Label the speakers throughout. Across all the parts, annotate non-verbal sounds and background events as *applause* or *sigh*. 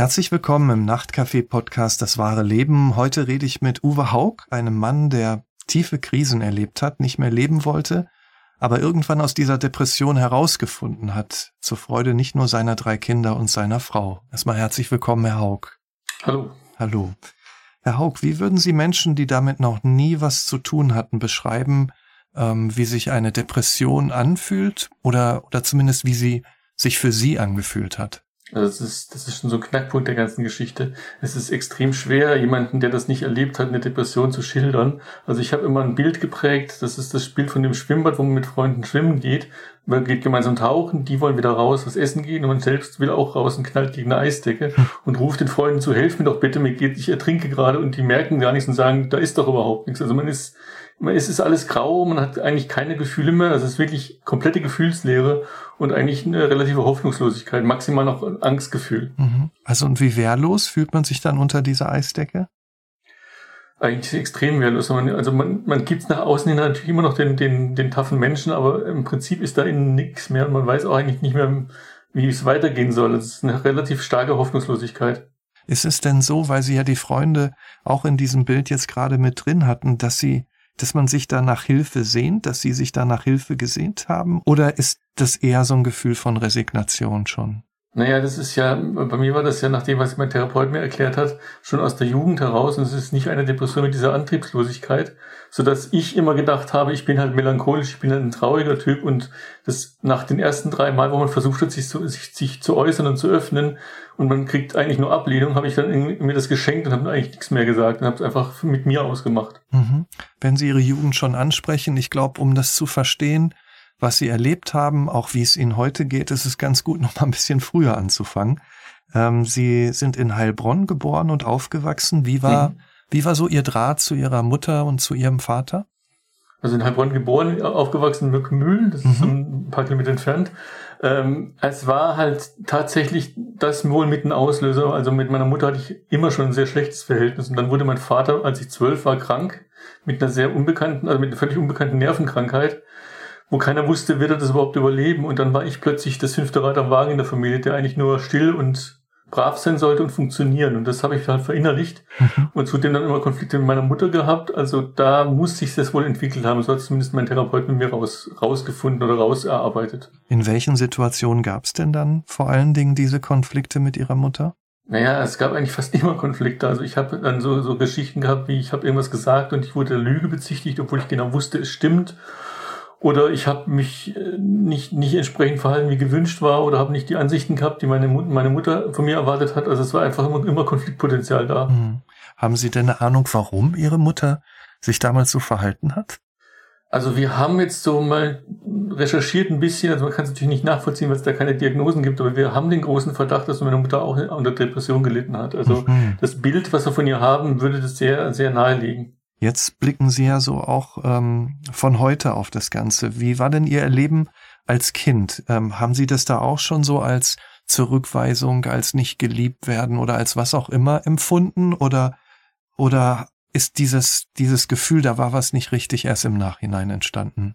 Speaker 1: Herzlich willkommen im Nachtcafé-Podcast Das wahre Leben. Heute rede ich mit Uwe Haug, einem Mann, der tiefe Krisen erlebt hat, nicht mehr leben wollte, aber irgendwann aus dieser Depression herausgefunden hat, zur Freude nicht nur seiner drei Kinder und seiner Frau. Erstmal herzlich willkommen, Herr Haug.
Speaker 2: Hallo.
Speaker 1: Hallo. Herr Haug, wie würden Sie Menschen, die damit noch nie was zu tun hatten, beschreiben, ähm, wie sich eine Depression anfühlt oder, oder zumindest wie sie sich für Sie angefühlt hat?
Speaker 2: Also das ist, das ist schon so ein Knackpunkt der ganzen Geschichte. Es ist extrem schwer, jemanden, der das nicht erlebt hat, eine Depression zu schildern. Also ich habe immer ein Bild geprägt, das ist das Bild von dem Schwimmbad, wo man mit Freunden schwimmen geht. Man geht gemeinsam tauchen, die wollen wieder raus, was essen gehen und man selbst will auch raus und knallt gegen eine Eisdecke und ruft den Freunden zu, helfen mir doch bitte, mir geht, ich ertrinke gerade und die merken gar nichts und sagen, da ist doch überhaupt nichts. Also man ist es ist alles grau, man hat eigentlich keine Gefühle mehr, also es ist wirklich komplette Gefühlslehre und eigentlich eine relative Hoffnungslosigkeit, maximal noch ein Angstgefühl.
Speaker 1: Mhm. Also und wie wehrlos fühlt man sich dann unter dieser Eisdecke?
Speaker 2: Eigentlich extrem wehrlos. Also man, man gibt es nach außen hin natürlich immer noch den, den, den taffen Menschen, aber im Prinzip ist da innen nichts mehr und man weiß auch eigentlich nicht mehr, wie es weitergehen soll. Es ist eine relativ starke Hoffnungslosigkeit.
Speaker 1: Ist es denn so, weil Sie ja die Freunde auch in diesem Bild jetzt gerade mit drin hatten, dass Sie dass man sich da nach Hilfe sehnt, dass Sie sich da nach Hilfe gesehnt haben? Oder ist das eher so ein Gefühl von Resignation schon?
Speaker 2: Naja, das ist ja, bei mir war das ja nach dem, was mein Therapeut mir erklärt hat, schon aus der Jugend heraus und es ist nicht eine Depression mit dieser Antriebslosigkeit, so dass ich immer gedacht habe, ich bin halt melancholisch, ich bin halt ein trauriger Typ und das nach den ersten drei Mal, wo man versucht hat, sich zu, sich, sich zu äußern und zu öffnen und man kriegt eigentlich nur Ablehnung, habe ich dann mir das geschenkt und habe eigentlich nichts mehr gesagt und habe es einfach mit mir ausgemacht.
Speaker 1: Mhm. Wenn Sie Ihre Jugend schon ansprechen, ich glaube, um das zu verstehen, was sie erlebt haben, auch wie es ihnen heute geht, ist es ganz gut, *laughs* noch mal ein bisschen früher anzufangen. Ähm, sie sind in Heilbronn geboren und aufgewachsen. Wie war, mhm. wie war so ihr Draht zu ihrer Mutter und zu ihrem Vater?
Speaker 2: Also in Heilbronn geboren, aufgewachsen in Mückenmühl, das mhm. ist ein paar Kilometer entfernt. Ähm, es war halt tatsächlich das wohl mit ein Auslöser. Also mit meiner Mutter hatte ich immer schon ein sehr schlechtes Verhältnis. Und dann wurde mein Vater, als ich zwölf war, krank mit einer sehr unbekannten, also mit einer völlig unbekannten Nervenkrankheit wo keiner wusste, wird er das überhaupt überleben. Und dann war ich plötzlich das fünfte Rad am Wagen in der Familie, der eigentlich nur still und brav sein sollte und funktionieren. Und das habe ich halt verinnerlicht. Mhm. Und zudem dann immer Konflikte mit meiner Mutter gehabt. Also da muss sich das wohl entwickelt haben. So hat zumindest mein Therapeut mit mir raus, rausgefunden oder rauserarbeitet.
Speaker 1: In welchen Situationen gab es denn dann vor allen Dingen diese Konflikte mit ihrer Mutter?
Speaker 2: Naja, es gab eigentlich fast *laughs* immer Konflikte. Also ich habe dann so, so Geschichten gehabt, wie ich habe irgendwas gesagt und ich wurde der Lüge bezichtigt, obwohl ich genau wusste, es stimmt oder ich habe mich äh, nicht, nicht entsprechend verhalten, wie gewünscht war, oder habe nicht die Ansichten gehabt, die meine, meine Mutter von mir erwartet hat. Also es war einfach immer, immer Konfliktpotenzial da. Hm.
Speaker 1: Haben Sie denn eine Ahnung, warum Ihre Mutter sich damals so verhalten hat?
Speaker 2: Also wir haben jetzt so mal recherchiert ein bisschen, also man kann es natürlich nicht nachvollziehen, weil es da keine Diagnosen gibt, aber wir haben den großen Verdacht, dass meine Mutter auch unter Depression gelitten hat. Also mhm. das Bild, was wir von ihr haben, würde das sehr, sehr nahelegen.
Speaker 1: Jetzt blicken Sie ja so auch ähm, von heute auf das Ganze. Wie war denn Ihr Erleben als Kind? Ähm, haben Sie das da auch schon so als Zurückweisung, als nicht geliebt werden oder als was auch immer empfunden? Oder, oder ist dieses, dieses Gefühl, da war was nicht richtig erst im Nachhinein entstanden?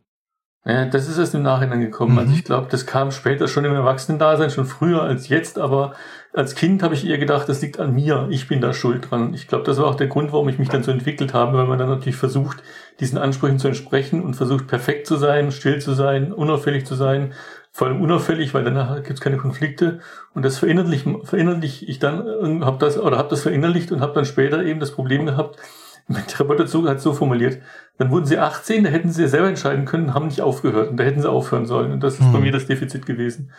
Speaker 2: Ja, das ist erst im Nachhinein gekommen. Also mhm. Also ich glaube, das kam später schon im Erwachsenen-Dasein, schon früher als jetzt, aber als Kind habe ich eher gedacht, das liegt an mir, ich bin da schuld dran. Ich glaube, das war auch der Grund, warum ich mich dann so entwickelt habe, weil man dann natürlich versucht, diesen Ansprüchen zu entsprechen und versucht, perfekt zu sein, still zu sein, unauffällig zu sein, vor allem unauffällig, weil danach gibt es keine Konflikte und das verinnerlich, verinnerlich ich dann äh, habe das oder habe das verinnerlicht und habe dann später eben das Problem gehabt, mein Therapeut dazu hat so formuliert, dann wurden sie 18, da hätten sie ja selber entscheiden können, haben nicht aufgehört und da hätten sie aufhören sollen. Und das ist hm. bei mir das Defizit gewesen.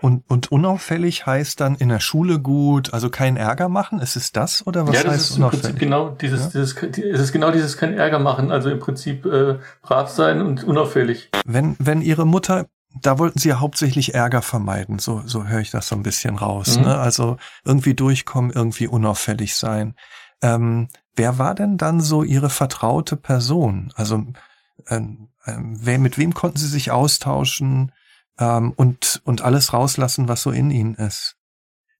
Speaker 1: Und, und unauffällig heißt dann in der Schule gut, also kein Ärger machen? Ist es das oder was
Speaker 2: ja, das
Speaker 1: heißt
Speaker 2: ist im Prinzip genau dieses, ja? dieses, es ist genau dieses kein Ärger machen, also im Prinzip äh, brav sein und unauffällig.
Speaker 1: Wenn, wenn ihre Mutter da wollten sie ja hauptsächlich Ärger vermeiden, so, so höre ich das so ein bisschen raus. Mhm. Ne? Also irgendwie durchkommen, irgendwie unauffällig sein. Ähm, wer war denn dann so Ihre vertraute Person? Also ähm, ähm, wer, mit wem konnten Sie sich austauschen ähm, und, und alles rauslassen, was so in Ihnen ist?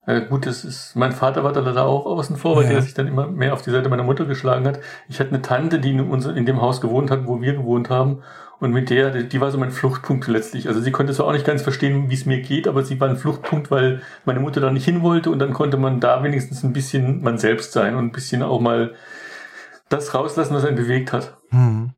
Speaker 2: Ja, gut, das ist, mein Vater war da leider auch außen vor, weil ja. der sich dann immer mehr auf die Seite meiner Mutter geschlagen hat. Ich hatte eine Tante, die in, uns, in dem Haus gewohnt hat, wo wir gewohnt haben. Und mit der, die war so mein Fluchtpunkt letztlich. Also sie konnte zwar auch nicht ganz verstehen, wie es mir geht, aber sie war ein Fluchtpunkt, weil meine Mutter da nicht hin wollte und dann konnte man da wenigstens ein bisschen man selbst sein und ein bisschen auch mal das rauslassen, was einen bewegt hat. Hm.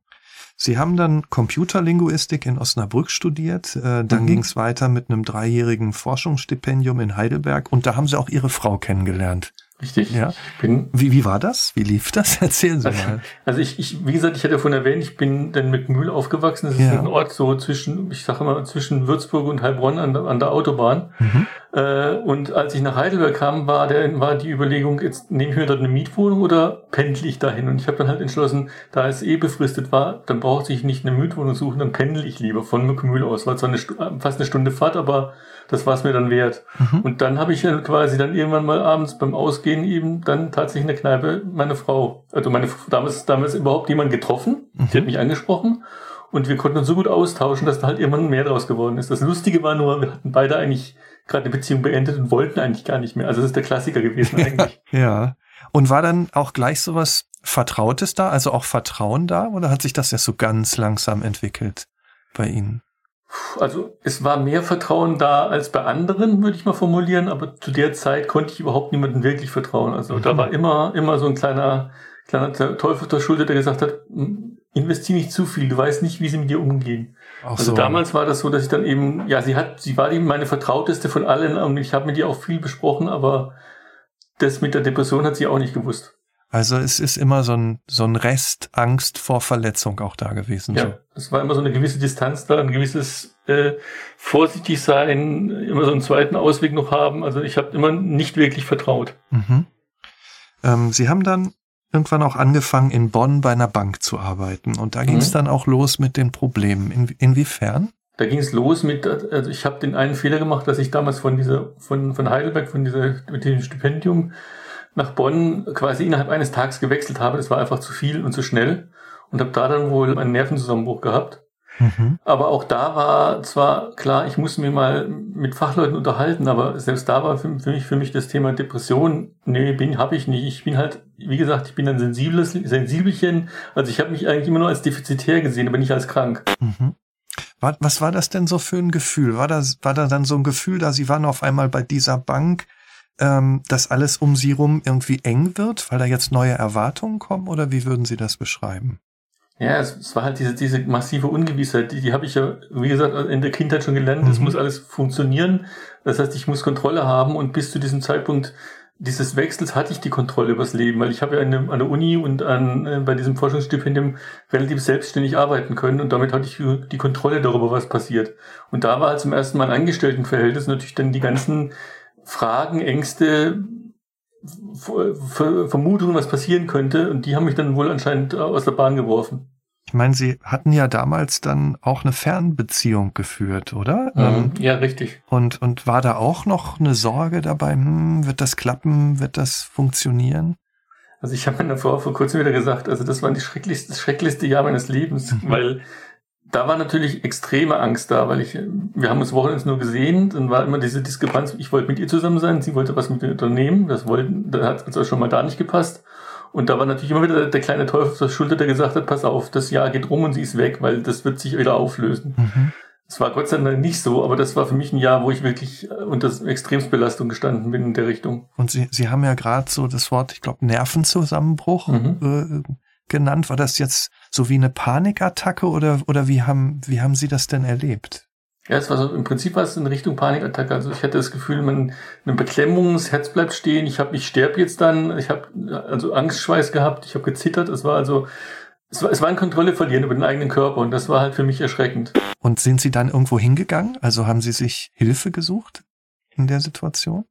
Speaker 1: Sie haben dann Computerlinguistik in Osnabrück studiert, äh, dann mhm. ging es weiter mit einem dreijährigen Forschungsstipendium in Heidelberg und da haben Sie auch Ihre Frau kennengelernt.
Speaker 2: Richtig.
Speaker 1: Ja. Bin, wie, wie war das? Wie lief das? *laughs* Erzählen Sie mal.
Speaker 2: Also ich, ich, wie gesagt, ich hatte davon erwähnt, ich bin dann mit Mühl aufgewachsen. Das ist ja. ein Ort so zwischen, ich sage mal, zwischen Würzburg und Heilbronn an, an der Autobahn. Mhm. Äh, und als ich nach Heidelberg kam, war, der, war die Überlegung, jetzt nehme ich mir dort eine Mietwohnung oder pendle ich dahin? Und ich habe dann halt entschlossen, da es eh befristet war, dann braucht sich nicht eine Mietwohnung suchen, dann pendle ich lieber von Mückemühl aus. War zwar eine, fast eine Stunde Fahrt, aber das war es mir dann wert. Mhm. Und dann habe ich dann quasi dann irgendwann mal abends beim Ausgehen eben dann tatsächlich in der Kneipe meine Frau, also meine damals damals überhaupt jemand getroffen, mhm. die hat mich angesprochen und wir konnten uns so gut austauschen, dass da halt irgendwann mehr draus geworden ist. Das Lustige war nur, wir hatten beide eigentlich gerade eine Beziehung beendet und wollten eigentlich gar nicht mehr. Also das ist der Klassiker gewesen eigentlich. *laughs*
Speaker 1: ja. Und war dann auch gleich sowas Vertrautes da, also auch Vertrauen da, oder hat sich das ja so ganz langsam entwickelt bei Ihnen?
Speaker 2: Also es war mehr Vertrauen da als bei anderen, würde ich mal formulieren, aber zu der Zeit konnte ich überhaupt niemandem wirklich vertrauen. Also mhm. da war immer, immer so ein kleiner, kleiner Teufel der Schulter, der gesagt hat, hm, investier nicht zu viel, du weißt nicht, wie sie mit dir umgehen. Ach also so. damals war das so, dass ich dann eben, ja, sie hat, sie war eben meine Vertrauteste von allen und ich habe mit ihr auch viel besprochen, aber das mit der Depression hat sie auch nicht gewusst.
Speaker 1: Also es ist immer so ein, so ein Rest Angst vor Verletzung auch da gewesen.
Speaker 2: Ja, es war immer so eine gewisse Distanz da, ein gewisses äh, vorsichtig sein, immer so einen zweiten Ausweg noch haben. Also ich habe immer nicht wirklich vertraut. Mhm.
Speaker 1: Ähm, Sie haben dann irgendwann auch angefangen, in Bonn bei einer Bank zu arbeiten. Und da ging es mhm. dann auch los mit den Problemen. In, inwiefern?
Speaker 2: Da ging es los mit, also ich habe den einen Fehler gemacht, dass ich damals von dieser, von, von Heidelberg, von dieser, mit dem Stipendium nach Bonn quasi innerhalb eines Tages gewechselt habe. Das war einfach zu viel und zu schnell und habe da dann wohl einen Nervenzusammenbruch gehabt. Mhm. Aber auch da war zwar klar, ich muss mir mal mit Fachleuten unterhalten, aber selbst da war für, für mich für mich das Thema Depression, nee, bin habe ich nicht. Ich bin halt, wie gesagt, ich bin ein sensibles Sensibelchen. Also ich habe mich eigentlich immer nur als defizitär gesehen, aber nicht als krank. Mhm.
Speaker 1: Was war das denn so für ein Gefühl? War das war da dann so ein Gefühl, da Sie waren auf einmal bei dieser Bank ähm, dass alles um sie rum irgendwie eng wird, weil da jetzt neue Erwartungen kommen? Oder wie würden Sie das beschreiben?
Speaker 2: Ja, es, es war halt diese, diese massive Ungewissheit, die, die habe ich ja, wie gesagt, in der Kindheit schon gelernt. Es mhm. muss alles funktionieren. Das heißt, ich muss Kontrolle haben und bis zu diesem Zeitpunkt dieses Wechsels hatte ich die Kontrolle übers Leben, weil ich habe ja an der, an der Uni und an, äh, bei diesem Forschungsstipendium relativ selbstständig arbeiten können und damit hatte ich die Kontrolle darüber, was passiert. Und da war halt zum ersten Mal ein Angestelltenverhältnis natürlich dann die ganzen Fragen, Ängste, Vermutungen, was passieren könnte. Und die haben mich dann wohl anscheinend aus der Bahn geworfen.
Speaker 1: Ich meine, Sie hatten ja damals dann auch eine Fernbeziehung geführt, oder?
Speaker 2: Mhm, ähm, ja, richtig.
Speaker 1: Und, und war da auch noch eine Sorge dabei, hm, wird das klappen, wird das funktionieren?
Speaker 2: Also ich habe meiner Frau vor kurzem wieder gesagt, also das war die schrecklichste, das schrecklichste Jahr meines Lebens, mhm. weil da war natürlich extreme Angst da, weil ich, wir haben uns Wochenends nur gesehen, dann war immer diese Diskrepanz, ich wollte mit ihr zusammen sein, sie wollte was mit mir unternehmen, das wollten, da hat es also schon mal da nicht gepasst. Und da war natürlich immer wieder der kleine Teufel auf der Schulter, der gesagt hat, pass auf, das Jahr geht rum und sie ist weg, weil das wird sich wieder auflösen. Mhm. Es war Gott sei Dank nicht so, aber das war für mich ein Jahr, wo ich wirklich unter Extremsbelastung gestanden bin in der Richtung.
Speaker 1: Und Sie, Sie haben ja gerade so das Wort, ich glaube, Nervenzusammenbruch mhm. äh, genannt. War das jetzt so wie eine Panikattacke oder, oder wie haben, wie haben Sie das denn erlebt?
Speaker 2: Ja, es war so, im Prinzip war es in Richtung Panikattacke. Also ich hatte das Gefühl, man, eine Beklemmung, das Herz bleibt stehen. Ich habe, ich sterbe jetzt dann. Ich habe also Angstschweiß gehabt. Ich habe gezittert. Es war also, es war, es war ein Kontrolle verlieren über den eigenen Körper und das war halt für mich erschreckend.
Speaker 1: Und sind Sie dann irgendwo hingegangen? Also haben Sie sich Hilfe gesucht in der Situation?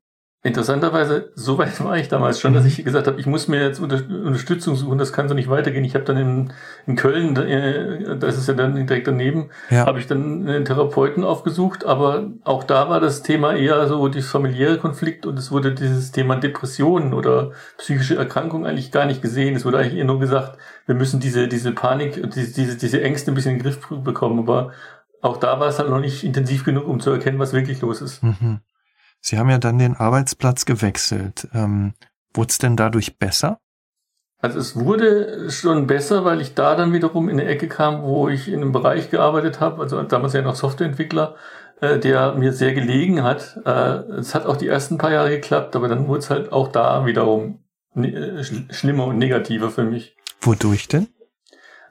Speaker 2: Interessanterweise, so weit war ich damals schon, dass ich gesagt habe, ich muss mir jetzt Unterstützung suchen, das kann so nicht weitergehen. Ich habe dann in, in Köln, äh, da ist es ja dann direkt daneben, ja. habe ich dann einen Therapeuten aufgesucht, aber auch da war das Thema eher so die familiäre Konflikt und es wurde dieses Thema Depressionen oder psychische Erkrankung eigentlich gar nicht gesehen. Es wurde eigentlich eher nur gesagt, wir müssen diese, diese Panik, diese, diese, diese Ängste ein bisschen in den Griff bekommen, aber auch da war es halt noch nicht intensiv genug, um zu erkennen, was wirklich los ist. Mhm.
Speaker 1: Sie haben ja dann den Arbeitsplatz gewechselt. Ähm, Wurde es denn dadurch besser?
Speaker 2: Also es wurde schon besser, weil ich da dann wiederum in eine Ecke kam, wo ich in einem Bereich gearbeitet habe, also damals ja noch Softwareentwickler, äh, der mir sehr gelegen hat. Äh, es hat auch die ersten paar Jahre geklappt, aber dann wurde es halt auch da wiederum äh, schlimmer und negativer für mich.
Speaker 1: Wodurch denn?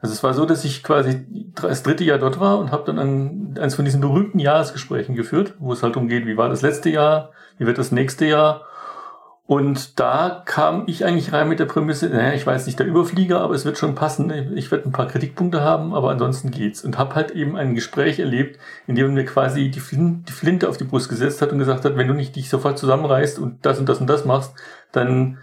Speaker 2: Also es war so, dass ich quasi das dritte Jahr dort war und habe dann ein, eins von diesen berühmten Jahresgesprächen geführt, wo es halt umgeht, wie war das letzte Jahr, wie wird das nächste Jahr und da kam ich eigentlich rein mit der Prämisse, naja, ich weiß nicht der Überflieger, aber es wird schon passen. Ich werde ein paar Kritikpunkte haben, aber ansonsten geht's. Und habe halt eben ein Gespräch erlebt, in dem mir quasi die, Flin die Flinte auf die Brust gesetzt hat und gesagt hat, wenn du nicht dich sofort zusammenreißt und das und das und das machst, dann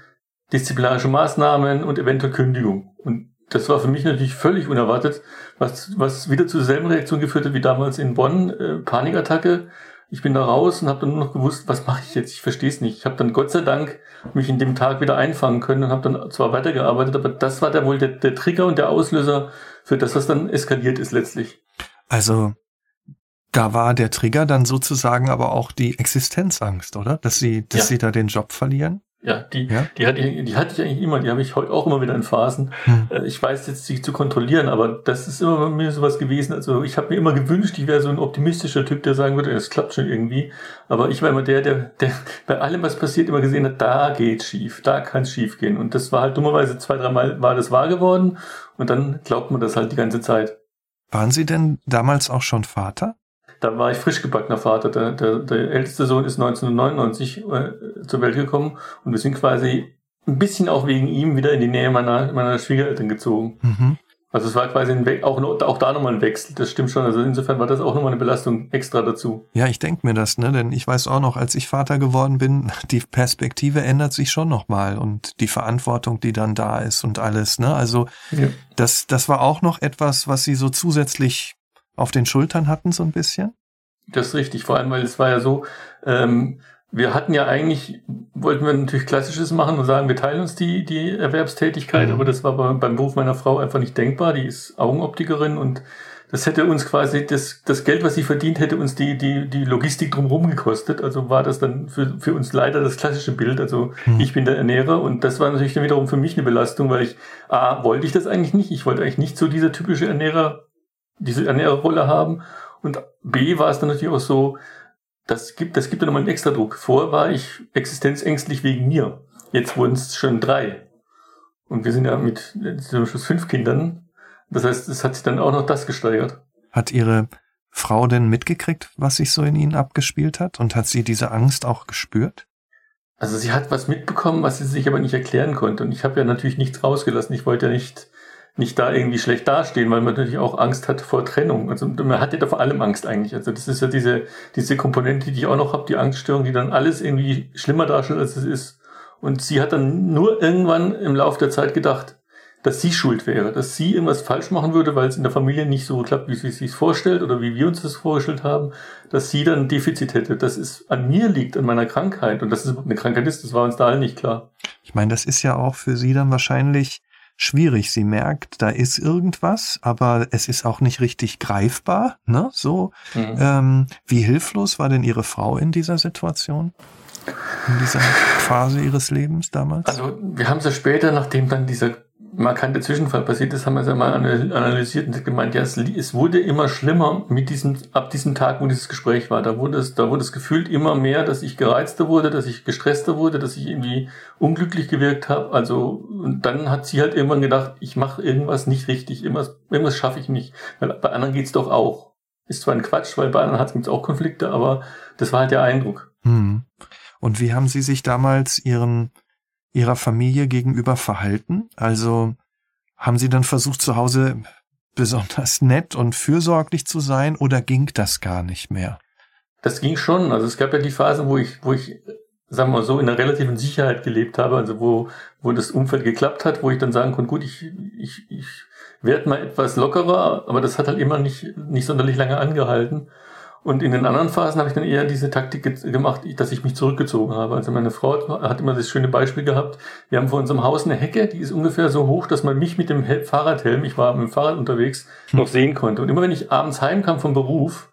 Speaker 2: disziplinarische Maßnahmen und eventuell Kündigung. Und das war für mich natürlich völlig unerwartet, was, was wieder zur selben Reaktion geführt hat wie damals in Bonn, äh, Panikattacke ich bin da raus und habe dann nur noch gewusst, was mache ich jetzt? Ich verstehe es nicht. Ich habe dann Gott sei Dank mich in dem Tag wieder einfangen können und habe dann zwar weitergearbeitet, aber das war der wohl der, der Trigger und der Auslöser für das, was dann eskaliert ist letztlich.
Speaker 1: Also da war der Trigger dann sozusagen aber auch die Existenzangst, oder? Dass sie, dass ja. sie da den Job verlieren?
Speaker 2: Ja, die, ja? die, hatte ich, die hatte ich eigentlich immer, die habe ich heute auch immer wieder in Phasen. Hm. Ich weiß jetzt, sie zu kontrollieren, aber das ist immer bei mir sowas gewesen. Also ich habe mir immer gewünscht, ich wäre so ein optimistischer Typ, der sagen würde, es klappt schon irgendwie. Aber ich war immer der, der, der *laughs* bei allem, was passiert, immer gesehen hat, da geht schief, da kann es schief gehen. Und das war halt dummerweise zwei, dreimal war das wahr geworden und dann glaubt man das halt die ganze Zeit.
Speaker 1: Waren Sie denn damals auch schon Vater?
Speaker 2: Da war ich frisch gebackener Vater. Der, der, der älteste Sohn ist 1999 äh, zur Welt gekommen und wir sind quasi ein bisschen auch wegen ihm wieder in die Nähe meiner, meiner Schwiegereltern gezogen. Mhm. Also es war quasi ein We auch, auch da nochmal ein Wechsel, das stimmt schon. Also insofern war das auch nochmal eine Belastung extra dazu.
Speaker 1: Ja, ich denke mir das, ne? Denn ich weiß auch noch, als ich Vater geworden bin, die Perspektive ändert sich schon nochmal und die Verantwortung, die dann da ist und alles, ne? Also ja. das, das war auch noch etwas, was sie so zusätzlich auf den Schultern hatten, so ein bisschen?
Speaker 2: Das ist richtig, vor allem, weil es war ja so, ähm, wir hatten ja eigentlich, wollten wir natürlich Klassisches machen und sagen, wir teilen uns die, die Erwerbstätigkeit, mhm. aber das war beim Beruf meiner Frau einfach nicht denkbar. Die ist Augenoptikerin und das hätte uns quasi, das, das Geld, was sie verdient, hätte uns die, die, die Logistik drumherum gekostet. Also war das dann für, für uns leider das klassische Bild. Also mhm. ich bin der Ernährer und das war natürlich dann wiederum für mich eine Belastung, weil ich, A, wollte ich das eigentlich nicht. Ich wollte eigentlich nicht so dieser typische Ernährer diese Ernährerrolle haben. Und B war es dann natürlich auch so, das gibt, das gibt ja nochmal einen extra Druck. Vorher war ich existenzängstlich wegen mir. Jetzt wurden es schon drei. Und wir sind ja mit zum Schluss fünf Kindern. Das heißt, es hat sich dann auch noch das gesteigert.
Speaker 1: Hat Ihre Frau denn mitgekriegt, was sich so in Ihnen abgespielt hat? Und hat sie diese Angst auch gespürt?
Speaker 2: Also sie hat was mitbekommen, was sie sich aber nicht erklären konnte. Und ich habe ja natürlich nichts rausgelassen. Ich wollte ja nicht nicht da irgendwie schlecht dastehen, weil man natürlich auch Angst hat vor Trennung. Also man hat ja da vor allem Angst eigentlich. Also das ist ja diese, diese Komponente, die ich auch noch habe, die Angststörung, die dann alles irgendwie schlimmer darstellt, als es ist. Und sie hat dann nur irgendwann im Laufe der Zeit gedacht, dass sie schuld wäre, dass sie irgendwas falsch machen würde, weil es in der Familie nicht so klappt, wie sie es sich vorstellt oder wie wir uns das vorgestellt haben, dass sie dann ein Defizit hätte, dass es an mir liegt, an meiner Krankheit und dass es eine Krankheit ist, das war uns da alle nicht klar.
Speaker 1: Ich meine, das ist ja auch für sie dann wahrscheinlich schwierig. Sie merkt, da ist irgendwas, aber es ist auch nicht richtig greifbar. Ne? So, mhm. ähm, wie hilflos war denn Ihre Frau in dieser Situation? In dieser Phase ihres Lebens damals?
Speaker 2: Also wir haben sie später, nachdem dann dieser markante Zwischenfall passiert ist, haben wir ja mal analysiert und gemeint, ja, es, wurde immer schlimmer mit diesem, ab diesem Tag, wo dieses Gespräch war. Da wurde es, da wurde es gefühlt immer mehr, dass ich gereizter wurde, dass ich gestresster wurde, dass ich irgendwie unglücklich gewirkt habe. Also, und dann hat sie halt irgendwann gedacht, ich mache irgendwas nicht richtig, irgendwas, irgendwas schaffe ich nicht. Weil bei anderen geht's doch auch. Ist zwar ein Quatsch, weil bei anderen es auch Konflikte, aber das war halt der Eindruck.
Speaker 1: Hm. Und wie haben Sie sich damals Ihren ihrer Familie gegenüber verhalten? Also haben sie dann versucht, zu Hause besonders nett und fürsorglich zu sein oder ging das gar nicht mehr?
Speaker 2: Das ging schon. Also es gab ja die Phase, wo ich, wo ich, sagen wir mal so, in einer relativen Sicherheit gelebt habe, also wo, wo das Umfeld geklappt hat, wo ich dann sagen konnte, gut, ich, ich, ich werde mal etwas lockerer, aber das hat halt immer nicht, nicht sonderlich lange angehalten. Und in den anderen Phasen habe ich dann eher diese Taktik gemacht, dass ich mich zurückgezogen habe. Also meine Frau hat immer das schöne Beispiel gehabt. Wir haben vor unserem Haus eine Hecke, die ist ungefähr so hoch, dass man mich mit dem Fahrradhelm, ich war mit dem Fahrrad unterwegs, noch sehen konnte. Und immer wenn ich abends heimkam vom Beruf,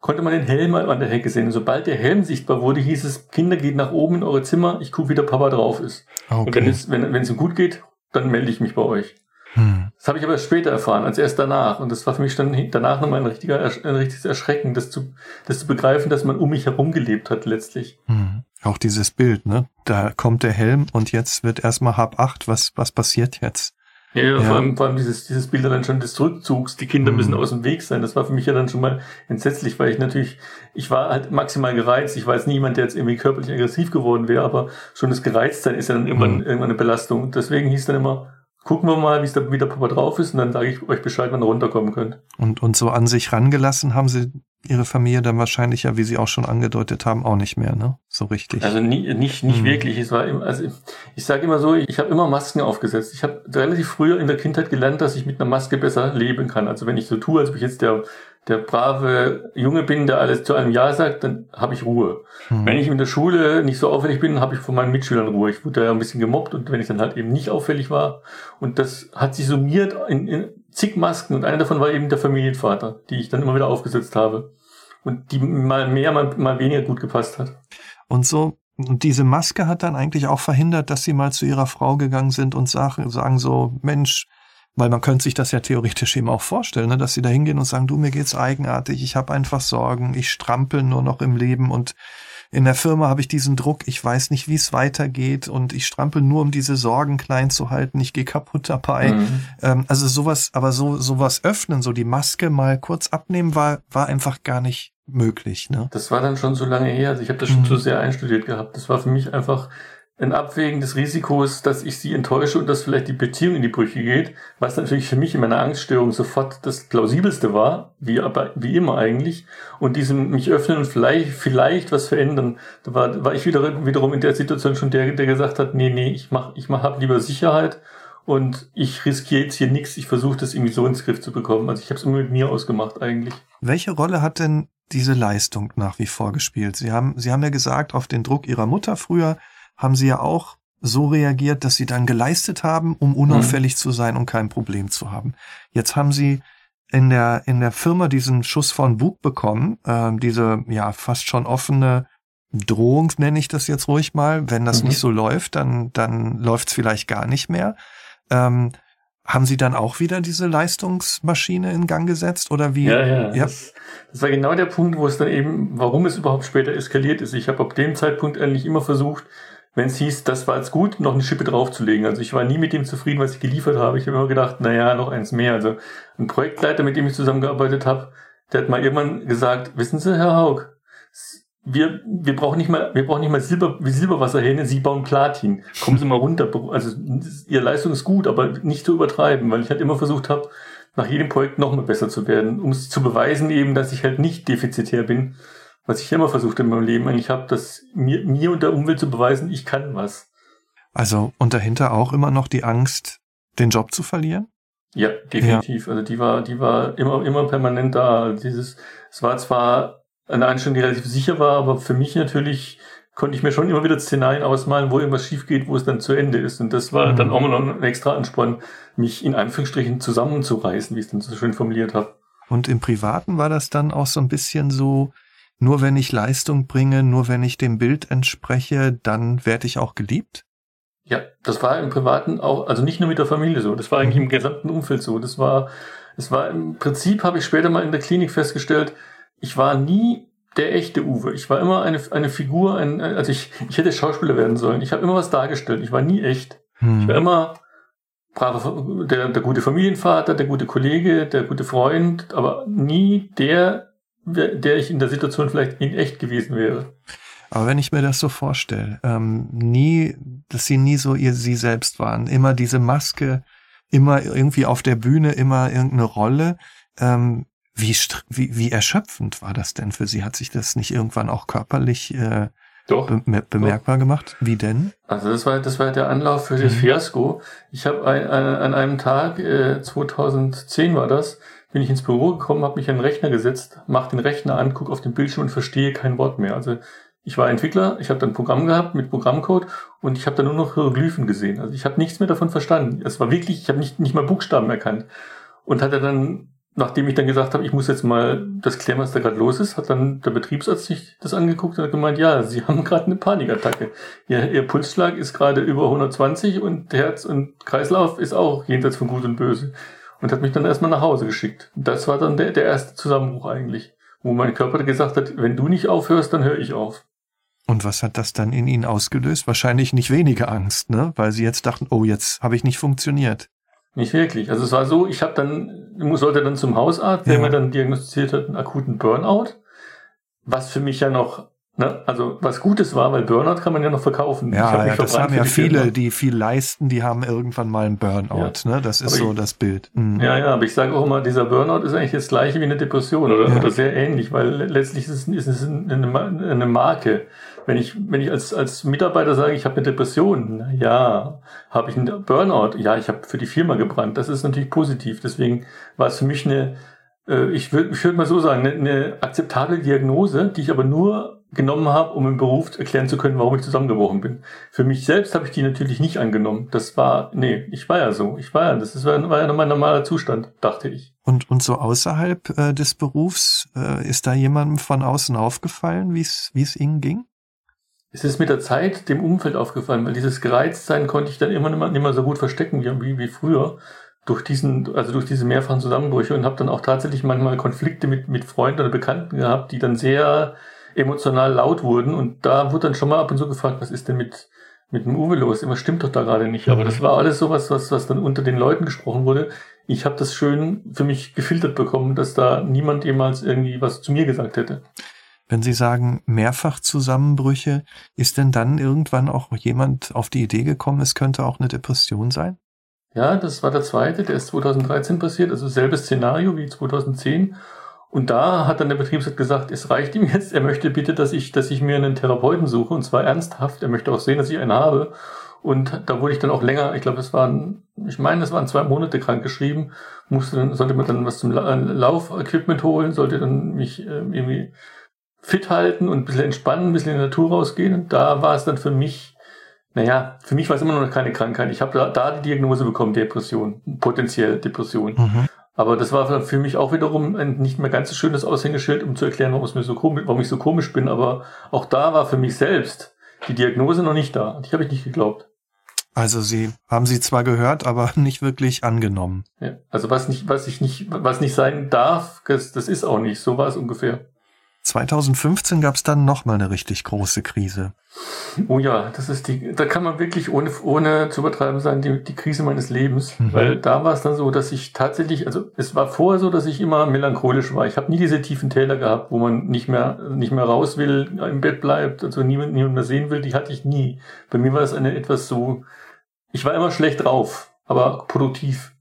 Speaker 2: konnte man den Helm an der Hecke sehen. Und sobald der Helm sichtbar wurde, hieß es, Kinder, geht nach oben in eure Zimmer, ich gucke, wie der Papa drauf ist. Okay. Und wenn es, wenn, wenn es ihm gut geht, dann melde ich mich bei euch. Hm. Das habe ich aber später erfahren, als erst danach. Und das war für mich dann danach nochmal ein, richtiger, ein richtiges Erschrecken, das zu, das zu begreifen, dass man um mich herum gelebt hat letztlich. Hm.
Speaker 1: Auch dieses Bild, ne? Da kommt der Helm und jetzt wird erstmal Hab acht. Was, was passiert jetzt?
Speaker 2: Ja, ja, Vor, allem, vor allem dieses, dieses Bild dann schon des Rückzugs, die Kinder mhm. müssen aus dem Weg sein. Das war für mich ja dann schon mal entsetzlich, weil ich natürlich, ich war halt maximal gereizt. Ich war jetzt niemand, der jetzt irgendwie körperlich aggressiv geworden wäre, aber schon das Gereiztsein ist ja dann irgendwann, mhm. irgendwann eine Belastung. Deswegen hieß dann immer, gucken wir mal, wie es da wieder Papa drauf ist und dann sage ich euch Bescheid, wann ihr runterkommen könnt.
Speaker 1: Und, und so an sich rangelassen haben sie ihre Familie dann wahrscheinlich ja, wie sie auch schon angedeutet haben, auch nicht mehr, ne? So richtig.
Speaker 2: Also nie, nicht, nicht hm. wirklich. Es war immer, also ich, ich sage immer so, ich habe immer Masken aufgesetzt. Ich habe relativ früher in der Kindheit gelernt, dass ich mit einer Maske besser leben kann. Also wenn ich so tue, als ob ich jetzt der der brave Junge bin, der alles zu einem Ja sagt, dann habe ich Ruhe. Hm. Wenn ich in der Schule nicht so auffällig bin, habe ich von meinen Mitschülern Ruhe. Ich wurde ja ein bisschen gemobbt und wenn ich dann halt eben nicht auffällig war und das hat sich summiert in, in zig Masken und einer davon war eben der Familienvater, die ich dann immer wieder aufgesetzt habe und die mal mehr, mal, mal weniger gut gepasst hat.
Speaker 1: Und so und diese Maske hat dann eigentlich auch verhindert, dass sie mal zu ihrer Frau gegangen sind und sagen, sagen so, Mensch, weil man könnte sich das ja theoretisch eben auch vorstellen, ne, dass sie da hingehen und sagen, du, mir geht's eigenartig, ich habe einfach Sorgen, ich strampel nur noch im Leben und in der Firma habe ich diesen Druck, ich weiß nicht, wie es weitergeht und ich strampel nur, um diese Sorgen klein zu halten, ich gehe kaputt dabei. Mhm. Ähm, also sowas, aber so sowas öffnen, so die Maske mal kurz abnehmen, war, war einfach gar nicht möglich. Ne?
Speaker 2: Das war dann schon so lange her, also ich habe das schon mhm. zu sehr einstudiert gehabt. Das war für mich einfach ein Abwägen des Risikos, dass ich sie enttäusche und dass vielleicht die Beziehung in die Brüche geht, was natürlich für mich in meiner Angststörung sofort das plausibelste war, wie aber wie immer eigentlich, und diesem mich öffnen und vielleicht vielleicht was verändern. Da war, war ich wieder wiederum in der Situation schon der, der gesagt hat, nee, nee, ich mach ich mach hab lieber Sicherheit und ich riskiere jetzt hier nichts, ich versuche das irgendwie so ins Griff zu bekommen. Also ich habe es immer mit mir ausgemacht eigentlich.
Speaker 1: Welche Rolle hat denn diese Leistung nach wie vor gespielt? Sie haben Sie haben ja gesagt, auf den Druck Ihrer Mutter früher haben sie ja auch so reagiert, dass sie dann geleistet haben, um unauffällig mhm. zu sein und kein Problem zu haben. Jetzt haben sie in der in der Firma diesen Schuss von Bug bekommen, äh, diese ja fast schon offene Drohung nenne ich das jetzt ruhig mal. Wenn das mhm. nicht so läuft, dann dann läuft's vielleicht gar nicht mehr. Ähm, haben Sie dann auch wieder diese Leistungsmaschine in Gang gesetzt oder wie?
Speaker 2: Ja, ja. ja. Das, das, war genau der Punkt, wo es dann eben, warum es überhaupt später eskaliert ist. Ich habe ab dem Zeitpunkt eigentlich immer versucht, wenn es hieß, das war jetzt gut, noch eine Schippe draufzulegen. Also ich war nie mit dem zufrieden, was ich geliefert habe. Ich habe immer gedacht, na ja, noch eins mehr. Also ein Projektleiter, mit dem ich zusammengearbeitet habe, der hat mal irgendwann gesagt, wissen Sie, Herr Haug, wir, wir brauchen nicht mal, wir brauchen nicht mal Silber, wie Silberwasserhähne, Sie bauen Platin. Kommen Sie mal runter. Also Ihre Leistung ist gut, aber nicht zu übertreiben, weil ich halt immer versucht habe, nach jedem Projekt noch mal besser zu werden, um es zu beweisen eben, dass ich halt nicht defizitär bin was ich immer versucht in meinem Leben eigentlich habe, dass mir, mir und der Umwelt zu beweisen, ich kann was.
Speaker 1: Also und dahinter auch immer noch die Angst, den Job zu verlieren?
Speaker 2: Ja, definitiv. Ja. Also die war, die war immer, immer permanent da. Dieses, es war zwar eine Einstellung, die relativ sicher war, aber für mich natürlich konnte ich mir schon immer wieder Szenarien ausmalen, wo irgendwas schief geht, wo es dann zu Ende ist. Und das war mhm. dann auch noch ein extra Ansporn, mich in Anführungsstrichen zusammenzureißen, wie ich es dann so schön formuliert habe.
Speaker 1: Und im Privaten war das dann auch so ein bisschen so, nur wenn ich Leistung bringe, nur wenn ich dem Bild entspreche, dann werde ich auch geliebt?
Speaker 2: Ja, das war im Privaten auch, also nicht nur mit der Familie so, das war eigentlich im mhm. gesamten Umfeld so. Das war, es war im Prinzip, habe ich später mal in der Klinik festgestellt, ich war nie der echte Uwe. Ich war immer eine, eine Figur, ein, also ich, ich hätte Schauspieler werden sollen. Ich habe immer was dargestellt. Ich war nie echt. Hm. Ich war immer braver, der, der gute Familienvater, der gute Kollege, der gute Freund, aber nie der, der ich in der Situation vielleicht in echt gewesen wäre.
Speaker 1: Aber wenn ich mir das so vorstelle, ähm, nie, dass sie nie so ihr sie selbst waren, immer diese Maske, immer irgendwie auf der Bühne, immer irgendeine Rolle. Ähm, wie, wie, wie erschöpfend war das denn für sie? Hat sich das nicht irgendwann auch körperlich äh, doch, be bemerkbar doch. gemacht? Wie denn?
Speaker 2: Also das war das war der Anlauf für das mhm. Fiasko. Ich habe ein, ein, an einem Tag, äh, 2010 war das, bin ich ins Büro gekommen, habe mich an den Rechner gesetzt, mache den Rechner an, gucke auf den Bildschirm und verstehe kein Wort mehr. Also ich war Entwickler, ich habe dann ein Programm gehabt mit Programmcode und ich habe dann nur noch Hieroglyphen gesehen. Also ich habe nichts mehr davon verstanden. Es war wirklich, ich habe nicht, nicht mal Buchstaben erkannt. Und hatte dann nachdem ich dann gesagt habe, ich muss jetzt mal das klären, was da gerade los ist, hat dann der Betriebsarzt sich das angeguckt und hat gemeint, ja, Sie *laughs* haben gerade eine Panikattacke. Ihr, Ihr Pulsschlag ist gerade über 120 und Herz und Kreislauf ist auch jenseits von Gut und Böse. Und hat mich dann erstmal nach Hause geschickt. Das war dann der, der erste Zusammenbruch eigentlich, wo mein Körper gesagt hat, wenn du nicht aufhörst, dann höre ich auf.
Speaker 1: Und was hat das dann in Ihnen ausgelöst? Wahrscheinlich nicht weniger Angst, ne? Weil Sie jetzt dachten, oh, jetzt habe ich nicht funktioniert.
Speaker 2: Nicht wirklich. Also es war so, ich habe dann, sollte dann zum Hausarzt, der ja. mir dann diagnostiziert hat, einen akuten Burnout, was für mich ja noch Ne? Also was Gutes war, weil Burnout kann man ja noch verkaufen.
Speaker 1: Ja, ja das haben ja viele, Firma. die viel leisten, die haben irgendwann mal einen Burnout. Ja. Ne? Das ist aber so ich, das Bild.
Speaker 2: Mhm. Ja, ja, aber ich sage auch immer, dieser Burnout ist eigentlich das gleiche wie eine Depression oder, ja. oder sehr ähnlich, weil letztlich ist es, ist es eine, eine Marke. Wenn ich, wenn ich als, als Mitarbeiter sage, ich habe eine Depression, na ja, habe ich einen Burnout, ja, ich habe für die Firma gebrannt. Das ist natürlich positiv. Deswegen war es für mich eine, äh, ich würde ich würd mal so sagen, eine, eine akzeptable Diagnose, die ich aber nur genommen habe, um im Beruf erklären zu können, warum ich zusammengebrochen bin. Für mich selbst habe ich die natürlich nicht angenommen. Das war, nee, ich war ja so. Ich war ja, das war, war ja mein normaler Zustand, dachte ich.
Speaker 1: Und, und so außerhalb äh, des Berufs, äh, ist da jemandem von außen aufgefallen, wie es wie Ihnen ging?
Speaker 2: Es ist mit der Zeit dem Umfeld aufgefallen, weil dieses Gereiztsein konnte ich dann immer nicht mehr, nicht mehr so gut verstecken wie, wie früher durch diesen, also durch diese mehrfachen Zusammenbrüche und habe dann auch tatsächlich manchmal Konflikte mit, mit Freunden oder Bekannten gehabt, die dann sehr emotional laut wurden. Und da wurde dann schon mal ab und zu gefragt, was ist denn mit, mit dem Uwe los? Immer stimmt doch da gerade nicht. Aber das war alles sowas, was, was dann unter den Leuten gesprochen wurde. Ich habe das schön für mich gefiltert bekommen, dass da niemand jemals irgendwie was zu mir gesagt hätte.
Speaker 1: Wenn Sie sagen Mehrfachzusammenbrüche, ist denn dann irgendwann auch jemand auf die Idee gekommen, es könnte auch eine Depression sein?
Speaker 2: Ja, das war der zweite, der ist 2013 passiert, also selbes Szenario wie 2010. Und da hat dann der Betriebsrat gesagt, es reicht ihm jetzt, er möchte bitte, dass ich, dass ich mir einen Therapeuten suche, und zwar ernsthaft. Er möchte auch sehen, dass ich einen habe. Und da wurde ich dann auch länger, ich glaube, es waren, ich meine, es waren zwei Monate krank geschrieben, musste dann, sollte man dann was zum Laufequipment holen, sollte dann mich äh, irgendwie fit halten und ein bisschen entspannen, ein bisschen in die Natur rausgehen. Und da war es dann für mich, naja, für mich war es immer noch keine Krankheit. Ich habe da, da die Diagnose bekommen, Depression, potenziell Depression. Mhm. Aber das war für mich auch wiederum ein nicht mehr ganz so schönes Aushängeschild, um zu erklären, warum, so komisch, warum ich so komisch bin. Aber auch da war für mich selbst die Diagnose noch nicht da. Die habe ich nicht geglaubt.
Speaker 1: Also Sie haben sie zwar gehört, aber *laughs* nicht wirklich angenommen.
Speaker 2: Ja, also was nicht, was ich nicht, was nicht sein darf, das, das ist auch nicht. So war es ungefähr.
Speaker 1: 2015 gab es dann nochmal eine richtig große Krise.
Speaker 2: Oh ja, das ist die, da kann man wirklich ohne, ohne zu übertreiben sagen, die, die Krise meines Lebens. Mhm. Weil da war es dann so, dass ich tatsächlich, also es war vorher so, dass ich immer melancholisch war. Ich habe nie diese tiefen Täler gehabt, wo man nicht mehr, nicht mehr raus will, im Bett bleibt, also niemand, niemand mehr sehen will, die hatte ich nie. Bei mir war es eine etwas so, ich war immer schlecht drauf, aber produktiv.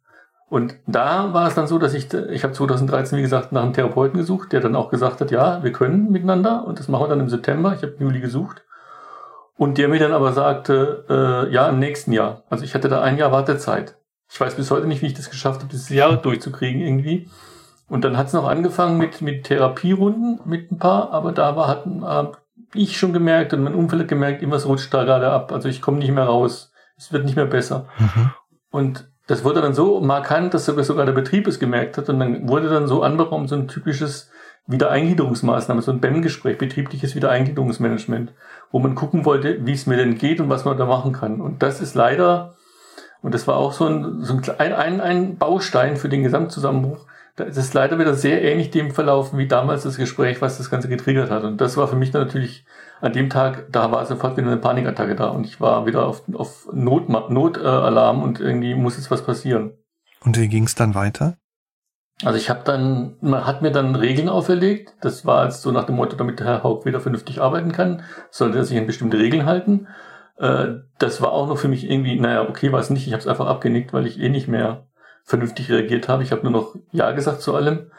Speaker 2: Und da war es dann so, dass ich, ich habe 2013, wie gesagt, nach einem Therapeuten gesucht, der dann auch gesagt hat, ja, wir können miteinander und das machen wir dann im September. Ich habe im Juli gesucht. Und der mir dann aber sagte, äh, ja, im nächsten Jahr. Also ich hatte da ein Jahr Wartezeit. Ich weiß bis heute nicht, wie ich das geschafft habe, dieses Jahr durchzukriegen irgendwie. Und dann hat es noch angefangen mit, mit Therapierunden mit ein paar, aber da war, hatten äh, ich schon gemerkt und mein Umfeld hat gemerkt, irgendwas rutscht da gerade ab. Also ich komme nicht mehr raus. Es wird nicht mehr besser. Mhm. Und das wurde dann so markant, dass sogar, sogar der Betrieb es gemerkt hat und dann wurde dann so anberaumt, so ein typisches Wiedereingliederungsmaßnahme, so ein BEM-Gespräch, betriebliches Wiedereingliederungsmanagement, wo man gucken wollte, wie es mir denn geht und was man da machen kann. Und das ist leider, und das war auch so ein, so ein, ein, ein Baustein für den Gesamtzusammenbruch, das ist leider wieder sehr ähnlich dem verlaufen wie damals das Gespräch, was das Ganze getriggert hat. Und das war für mich dann natürlich an dem Tag, da war sofort wieder eine Panikattacke da und ich war wieder auf, auf Not, Notalarm und irgendwie muss jetzt was passieren.
Speaker 1: Und wie ging es dann weiter?
Speaker 2: Also ich habe dann, man hat mir dann Regeln auferlegt. Das war jetzt so nach dem Motto, damit der Herr Haug wieder vernünftig arbeiten kann, sollte er sich an bestimmte Regeln halten. Äh, das war auch noch für mich irgendwie, naja, okay, war es nicht. Ich habe es einfach abgenickt, weil ich eh nicht mehr vernünftig reagiert habe. Ich habe nur noch Ja gesagt zu allem.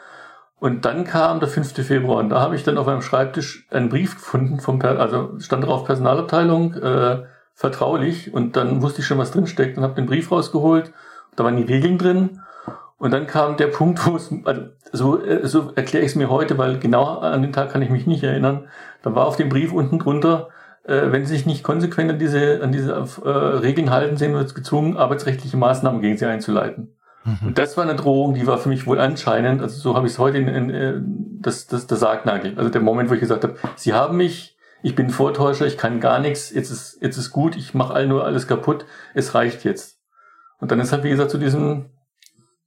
Speaker 2: Und dann kam der 5. Februar und da habe ich dann auf meinem Schreibtisch einen Brief gefunden vom, per also stand drauf Personalabteilung, äh, vertraulich und dann wusste ich schon, was drin steckt und habe den Brief rausgeholt. Da waren die Regeln drin und dann kam der Punkt, wo es, also so, äh, so erkläre ich es mir heute, weil genau an den Tag kann ich mich nicht erinnern. Da war auf dem Brief unten drunter, äh, wenn Sie sich nicht konsequent an diese, an diese äh, Regeln halten, sehen wir jetzt gezwungen, arbeitsrechtliche Maßnahmen gegen Sie einzuleiten. Mhm. Und das war eine Drohung, die war für mich wohl anscheinend, also so habe ich es heute in, in, in das, das, der Sargnagel. Also der Moment, wo ich gesagt habe, sie haben mich, ich bin Vortäuscher, ich kann gar nichts, jetzt ist, jetzt ist gut, ich mache all nur alles kaputt, es reicht jetzt. Und dann ist halt, wie gesagt, zu diesem,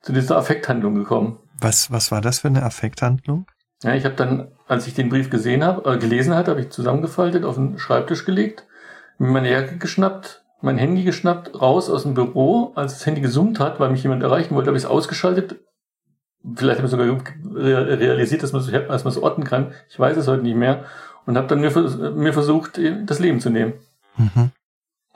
Speaker 2: zu dieser Affekthandlung gekommen.
Speaker 1: Was, was war das für eine Affekthandlung?
Speaker 2: Ja, ich habe dann, als ich den Brief gesehen habe, äh, gelesen hatte, habe ich zusammengefaltet, auf den Schreibtisch gelegt, mir meine Jacke geschnappt, mein Handy geschnappt, raus aus dem Büro. Als das Handy gesummt hat, weil mich jemand erreichen wollte, habe ich es ausgeschaltet. Vielleicht habe ich sogar realisiert, dass man es dass man es orten kann. Ich weiß es heute nicht mehr. Und habe dann mir, mir versucht, das Leben zu nehmen. Mhm.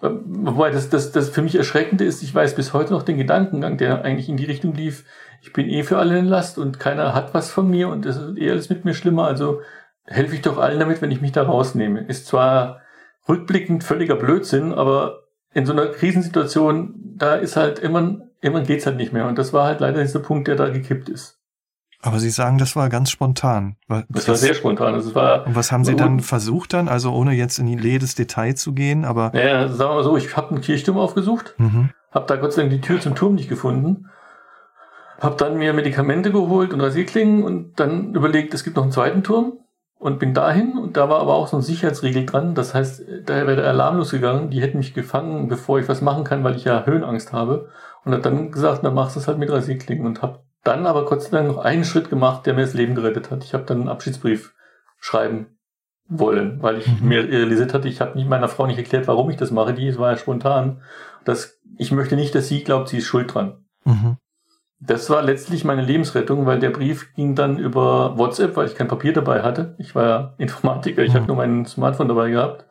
Speaker 2: Wobei das, das, das für mich Erschreckende ist, ich weiß bis heute noch den Gedankengang, der eigentlich in die Richtung lief, ich bin eh für alle in Last und keiner hat was von mir und es ist eh alles mit mir schlimmer, also helfe ich doch allen damit, wenn ich mich da rausnehme. Ist zwar rückblickend völliger Blödsinn, aber in so einer Krisensituation, da ist halt immer, immer geht's halt nicht mehr. Und das war halt leider dieser Punkt, der da gekippt ist.
Speaker 1: Aber Sie sagen, das war ganz spontan.
Speaker 2: Das, das war sehr spontan. Das war,
Speaker 1: und was haben Sie dann versucht dann? Also ohne jetzt in jedes Detail zu gehen, aber.
Speaker 2: Naja, sagen wir mal so, ich habe einen Kirchturm aufgesucht, mhm. habe da Gott sei Dank die Tür zum Turm nicht gefunden, habe dann mir Medikamente geholt und Rasierklingen und dann überlegt, es gibt noch einen zweiten Turm und bin dahin und da war aber auch so ein Sicherheitsriegel dran. Das heißt, da wäre der Alarm losgegangen. Die hätten mich gefangen, bevor ich was machen kann, weil ich ja Höhenangst habe. Und hat dann gesagt, dann machst du es halt mit Rasierklingen und habe dann aber Gott sei Dank noch einen Schritt gemacht, der mir das Leben gerettet hat. Ich habe dann einen Abschiedsbrief schreiben wollen, weil ich mhm. mir realisiert hatte, ich habe nicht meiner Frau nicht erklärt, warum ich das mache. Die war ja spontan. Das, ich möchte nicht, dass sie glaubt, sie ist schuld dran. Mhm. Das war letztlich meine Lebensrettung, weil der Brief ging dann über WhatsApp, weil ich kein Papier dabei hatte. Ich war ja *laughs* Informatiker, ich mhm. habe nur mein Smartphone dabei gehabt.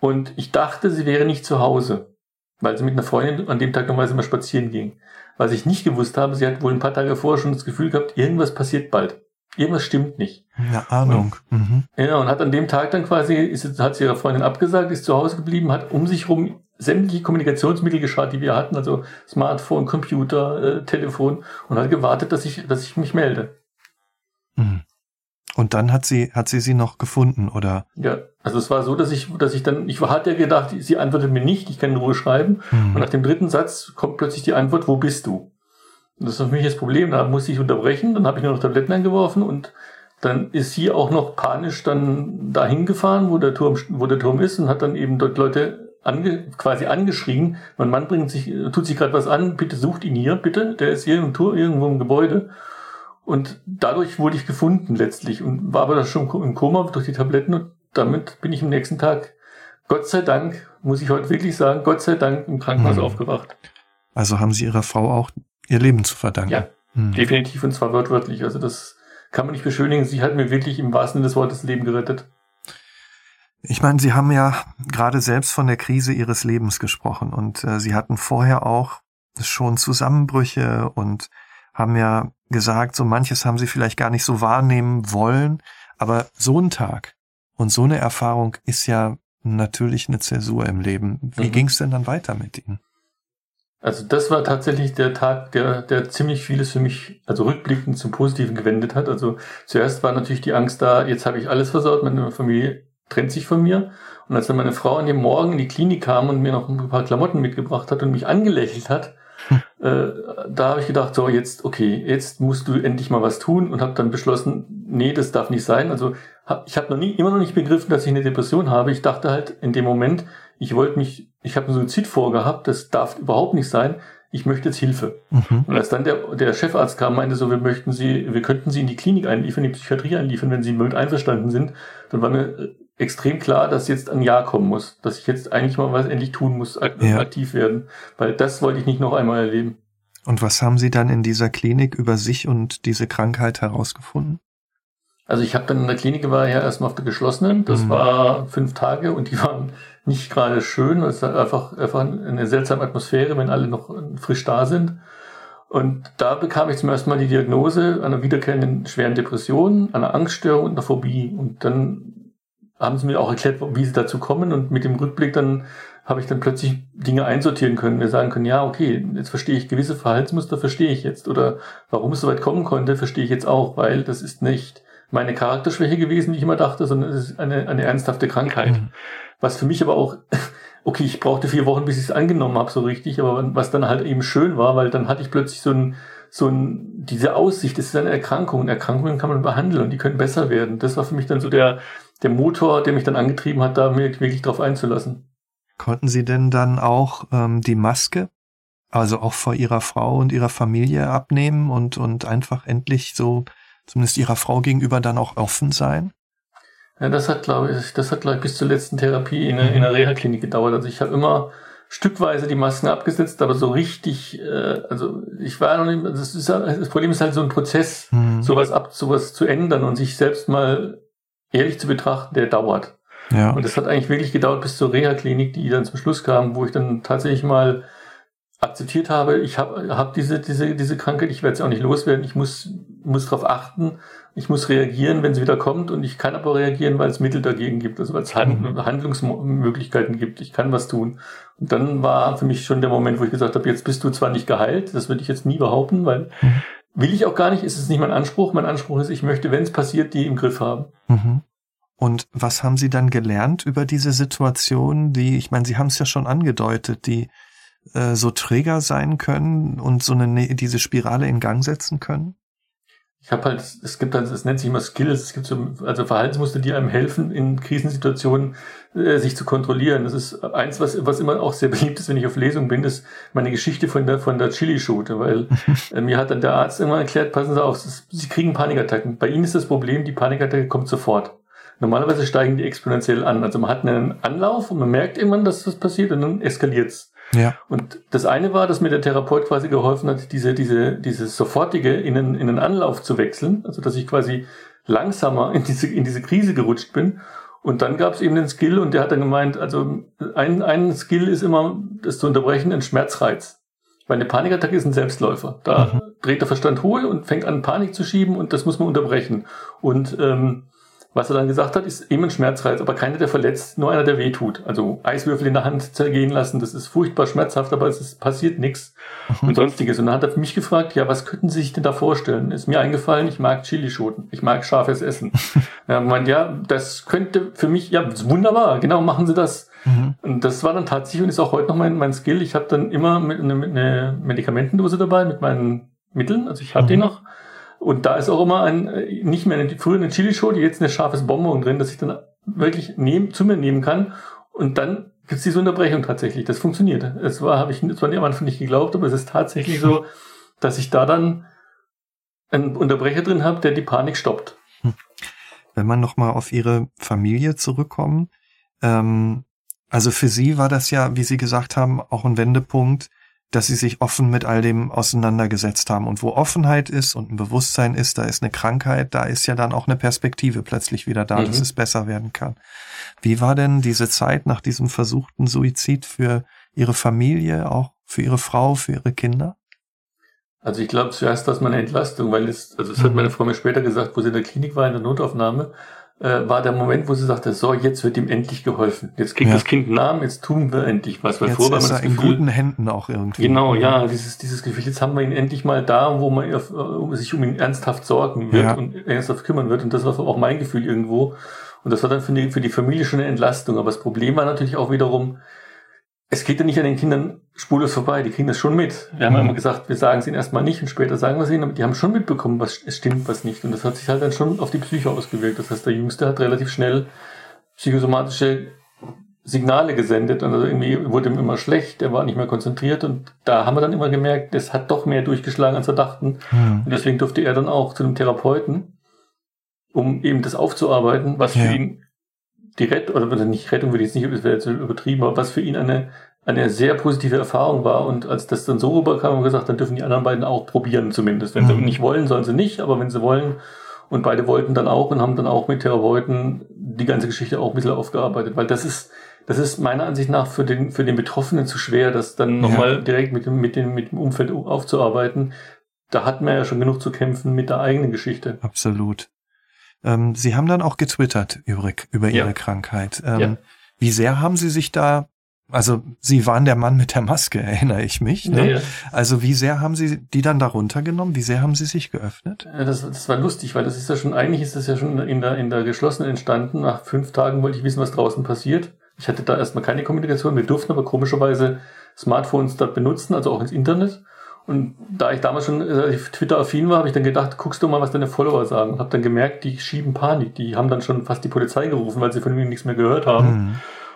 Speaker 2: Und ich dachte, sie wäre nicht zu Hause, weil sie mit einer Freundin an dem Tag normalerweise mal spazieren ging. Was ich nicht gewusst habe, sie hat wohl ein paar Tage vorher schon das Gefühl gehabt, irgendwas passiert bald. Irgendwas stimmt nicht.
Speaker 1: Eine Ahnung.
Speaker 2: Und, mhm. Ja, und hat an dem Tag dann quasi, ist, hat sie ihrer Freundin abgesagt, ist zu Hause geblieben, hat um sich rum sämtliche Kommunikationsmittel geschaut, die wir hatten, also Smartphone, Computer, äh, Telefon, und hat gewartet, dass ich, dass ich mich melde.
Speaker 1: Mhm. Und dann hat sie, hat sie sie noch gefunden, oder?
Speaker 2: Ja, also es war so, dass ich, dass ich dann, ich hatte ja gedacht, sie antwortet mir nicht, ich kann in Ruhe schreiben. Mhm. Und nach dem dritten Satz kommt plötzlich die Antwort, wo bist du? Und das ist für mich das Problem, da musste ich unterbrechen, dann habe ich nur noch Tabletten eingeworfen und dann ist sie auch noch panisch dann dahin gefahren, wo der Turm, wo der Turm ist und hat dann eben dort Leute ange, quasi angeschrien. Mein Mann bringt sich, tut sich gerade was an, bitte sucht ihn hier, bitte. Der ist hier im Tour, irgendwo im Gebäude. Und dadurch wurde ich gefunden letztlich und war aber schon im Koma durch die Tabletten und damit bin ich am nächsten Tag, Gott sei Dank, muss ich heute wirklich sagen, Gott sei Dank im Krankenhaus mhm. aufgewacht.
Speaker 1: Also haben Sie Ihrer Frau auch ihr Leben zu verdanken?
Speaker 2: Ja, mhm. definitiv und zwar wortwörtlich. Also das kann man nicht beschönigen. Sie hat mir wirklich im wahrsten Sinne des Wortes Leben gerettet.
Speaker 1: Ich meine, Sie haben ja gerade selbst von der Krise Ihres Lebens gesprochen und äh, Sie hatten vorher auch schon Zusammenbrüche und haben ja gesagt, so manches haben Sie vielleicht gar nicht so wahrnehmen wollen, aber so ein Tag und so eine Erfahrung ist ja natürlich eine Zäsur im Leben. Wie mhm. ging es denn dann weiter mit Ihnen?
Speaker 2: Also das war tatsächlich der Tag, der, der ziemlich vieles für mich, also rückblickend zum Positiven gewendet hat. Also zuerst war natürlich die Angst da, jetzt habe ich alles versaut, meine Familie trennt sich von mir. Und als dann meine Frau an dem Morgen in die Klinik kam und mir noch ein paar Klamotten mitgebracht hat und mich angelächelt hat, *laughs* äh, da habe ich gedacht, so jetzt, okay, jetzt musst du endlich mal was tun und habe dann beschlossen, nee, das darf nicht sein. Also hab, ich habe noch nie, immer noch nicht begriffen, dass ich eine Depression habe. Ich dachte halt in dem Moment, ich wollte mich, ich habe einen Suizid vorgehabt, das darf überhaupt nicht sein. Ich möchte jetzt Hilfe. Mhm. Und als dann der, der Chefarzt kam, meinte so, wir möchten Sie, wir könnten Sie in die Klinik einliefern, in die Psychiatrie einliefern, wenn Sie mit einverstanden sind, dann war mir extrem klar, dass jetzt ein Jahr kommen muss, dass ich jetzt eigentlich mal was endlich tun muss, ja. aktiv werden, weil das wollte ich nicht noch einmal erleben.
Speaker 1: Und was haben Sie dann in dieser Klinik über sich und diese Krankheit herausgefunden?
Speaker 2: Also ich habe dann in der Klinik war ja erstmal auf der geschlossenen, das mhm. war fünf Tage und die waren nicht gerade schön, es war einfach, einfach eine seltsame Atmosphäre, wenn alle noch frisch da sind. Und da bekam ich zum ersten Mal die Diagnose einer wiederkehrenden schweren Depression, einer Angststörung und einer Phobie. Und dann haben sie mir auch erklärt, wie sie dazu kommen und mit dem Rückblick dann habe ich dann plötzlich Dinge einsortieren können, mir sagen können, ja, okay, jetzt verstehe ich gewisse Verhaltensmuster, verstehe ich jetzt oder warum es so weit kommen konnte, verstehe ich jetzt auch, weil das ist nicht meine Charakterschwäche gewesen, die ich immer dachte, sondern es ist eine, eine ernsthafte Krankheit. Mhm. Was für mich aber auch *laughs* okay, ich brauchte vier Wochen, bis ich es angenommen habe, so richtig, aber was dann halt eben schön war, weil dann hatte ich plötzlich so ein, so ein, diese Aussicht, das ist eine Erkrankung. Erkrankungen kann man behandeln und die können besser werden. Das war für mich dann so der, der Motor, der mich dann angetrieben hat, da mir wirklich drauf einzulassen.
Speaker 1: Konnten Sie denn dann auch ähm, die Maske, also auch vor Ihrer Frau und Ihrer Familie abnehmen und, und einfach endlich so, zumindest Ihrer Frau gegenüber dann auch offen sein?
Speaker 2: Ja, das hat, glaube ich, das hat, glaube ich, bis zur letzten Therapie in, in der Reha-Klinik gedauert. Also ich habe immer stückweise die Masken abgesetzt, aber so richtig, äh, also ich war noch nicht, das, ist, das Problem ist halt so ein Prozess, mhm. sowas ab, sowas zu ändern und sich selbst mal ehrlich zu betrachten, der dauert. Ja. Und das hat eigentlich wirklich gedauert bis zur Reha-Klinik, die dann zum Schluss kam, wo ich dann tatsächlich mal akzeptiert habe, ich habe hab diese, diese, diese Krankheit, ich werde sie auch nicht loswerden, ich muss, muss darauf achten, ich muss reagieren, wenn sie wieder kommt und ich kann aber reagieren, weil es Mittel dagegen gibt, also weil es mhm. Handlungsmöglichkeiten gibt, ich kann was tun. Und dann war für mich schon der Moment, wo ich gesagt habe, jetzt bist du zwar nicht geheilt, das würde ich jetzt nie behaupten, weil mhm. Will ich auch gar nicht, ist es nicht mein Anspruch, mein Anspruch ist, ich möchte, wenn es passiert, die im Griff haben. Mhm.
Speaker 1: Und was haben Sie dann gelernt über diese Situation, die, ich meine, Sie haben es ja schon angedeutet, die äh, so Träger sein können und so eine diese Spirale in Gang setzen können?
Speaker 2: Ich habe halt, es gibt halt, es nennt sich immer Skills, es gibt so, also Verhaltensmuster, die einem helfen, in Krisensituationen äh, sich zu kontrollieren. Das ist eins, was, was immer auch sehr beliebt ist, wenn ich auf Lesung bin, ist meine Geschichte von der, von der Chili-Shoote, weil äh, mir hat dann der Arzt immer erklärt, passen Sie auf, Sie kriegen Panikattacken. Bei Ihnen ist das Problem, die Panikattacke kommt sofort. Normalerweise steigen die exponentiell an. Also man hat einen Anlauf und man merkt irgendwann, dass das passiert und dann eskaliert's. Ja. Und das eine war, dass mir der Therapeut quasi geholfen hat, diese, diese, dieses sofortige in einen, in einen Anlauf zu wechseln. Also, dass ich quasi langsamer in diese, in diese Krise gerutscht bin. Und dann gab es eben den Skill und der hat dann gemeint, also ein, ein Skill ist immer, das zu unterbrechen, ein Schmerzreiz. Weil eine Panikattacke ist ein Selbstläufer. Da mhm. dreht der Verstand hohl und fängt an, Panik zu schieben und das muss man unterbrechen. Und ähm, was er dann gesagt hat, ist eben ein Schmerzreiz, aber keiner, der verletzt, nur einer, der wehtut. Also Eiswürfel in der Hand zergehen lassen, das ist furchtbar schmerzhaft, aber es ist, passiert nichts mhm. und sonstiges. Und dann hat er mich gefragt, ja, was könnten Sie sich denn da vorstellen? Ist mir eingefallen, ich mag Chilischoten, ich mag scharfes Essen. *laughs* er meint, ja, das könnte für mich, ja, wunderbar, genau, machen Sie das. Mhm. Und das war dann tatsächlich und ist auch heute noch mein, mein Skill. Ich habe dann immer mit, eine, eine Medikamentendose dabei, mit meinen Mitteln, also ich habe mhm. die noch und da ist auch immer ein, äh, nicht mehr eine, früher eine Chili-Show, jetzt eine scharfes Bonbon drin, dass ich dann wirklich nehmen, zu mir nehmen kann. Und dann gibt es diese Unterbrechung tatsächlich. Das funktioniert. Es war, habe ich zwar am Anfang nicht geglaubt, aber es ist tatsächlich so, *laughs* dass ich da dann einen Unterbrecher drin habe, der die Panik stoppt. Hm.
Speaker 1: Wenn man nochmal auf Ihre Familie zurückkommen, ähm, also für Sie war das ja, wie Sie gesagt haben, auch ein Wendepunkt, dass sie sich offen mit all dem auseinandergesetzt haben. Und wo Offenheit ist und ein Bewusstsein ist, da ist eine Krankheit, da ist ja dann auch eine Perspektive plötzlich wieder da, mhm. dass es besser werden kann. Wie war denn diese Zeit nach diesem versuchten Suizid für Ihre Familie, auch für Ihre Frau, für Ihre Kinder?
Speaker 2: Also ich glaube zuerst, dass man eine Entlastung, weil es, also das hat mhm. meine Frau mir später gesagt, wo sie in der Klinik war, in der Notaufnahme, äh, war der Moment, wo sie sagte, so, jetzt wird ihm endlich geholfen. Jetzt kriegt ja. das Kind einen Namen, jetzt tun wir endlich was.
Speaker 1: Weil jetzt vorher ist er in Gefühl, guten Händen auch irgendwie.
Speaker 2: Genau, ja, dieses, dieses Gefühl, jetzt haben wir ihn endlich mal da, wo man auf, uh, sich um ihn ernsthaft sorgen wird ja. und ernsthaft kümmern wird. Und das war auch mein Gefühl irgendwo. Und das war dann für die, für die Familie schon eine Entlastung. Aber das Problem war natürlich auch wiederum, es geht ja nicht an den Kindern spurlos vorbei, die kriegen das schon mit. Wir haben mhm. immer gesagt, wir sagen es ihnen erstmal nicht und später sagen wir es ihnen, aber die haben schon mitbekommen, was es stimmt, was nicht. Und das hat sich halt dann schon auf die Psyche ausgewirkt. Das heißt, der Jüngste hat relativ schnell psychosomatische Signale gesendet und also irgendwie wurde ihm immer schlecht, er war nicht mehr konzentriert und da haben wir dann immer gemerkt, das hat doch mehr durchgeschlagen, als wir dachten. Mhm. Und deswegen durfte er dann auch zu einem Therapeuten, um eben das aufzuarbeiten, was ja. für ihn die Rettung, oder nicht Rettung würde ich jetzt nicht, das wäre jetzt übertrieben, aber was für ihn eine, eine sehr positive Erfahrung war. Und als das dann so rüberkam, haben wir gesagt, dann dürfen die anderen beiden auch probieren zumindest. Wenn mhm. sie nicht wollen, sollen sie nicht, aber wenn sie wollen, und beide wollten dann auch und haben dann auch mit Therapeuten die ganze Geschichte auch ein bisschen aufgearbeitet, weil das ist, das ist meiner Ansicht nach für den, für den Betroffenen zu schwer, das dann nochmal ja. direkt mit dem, mit dem, mit dem Umfeld aufzuarbeiten. Da hat man ja schon genug zu kämpfen mit der eigenen Geschichte.
Speaker 1: Absolut. Ähm, Sie haben dann auch getwittert über, über Ihre ja. Krankheit. Ähm, ja. Wie sehr haben Sie sich da, also Sie waren der Mann mit der Maske, *laughs* erinnere ich mich. Ne? Ja, also wie sehr haben Sie die dann darunter genommen? Wie sehr haben Sie sich geöffnet?
Speaker 2: Das, das war lustig, weil das ist ja schon, eigentlich ist das ja schon in der, in der geschlossenen entstanden. Nach fünf Tagen wollte ich wissen, was draußen passiert. Ich hatte da erstmal keine Kommunikation. Wir durften aber komischerweise Smartphones da benutzen, also auch ins Internet. Und da ich damals schon Twitter-affin war, habe ich dann gedacht, guckst du mal, was deine Follower sagen. Und habe dann gemerkt, die schieben Panik. Die haben dann schon fast die Polizei gerufen, weil sie von mir nichts mehr gehört haben. Mhm.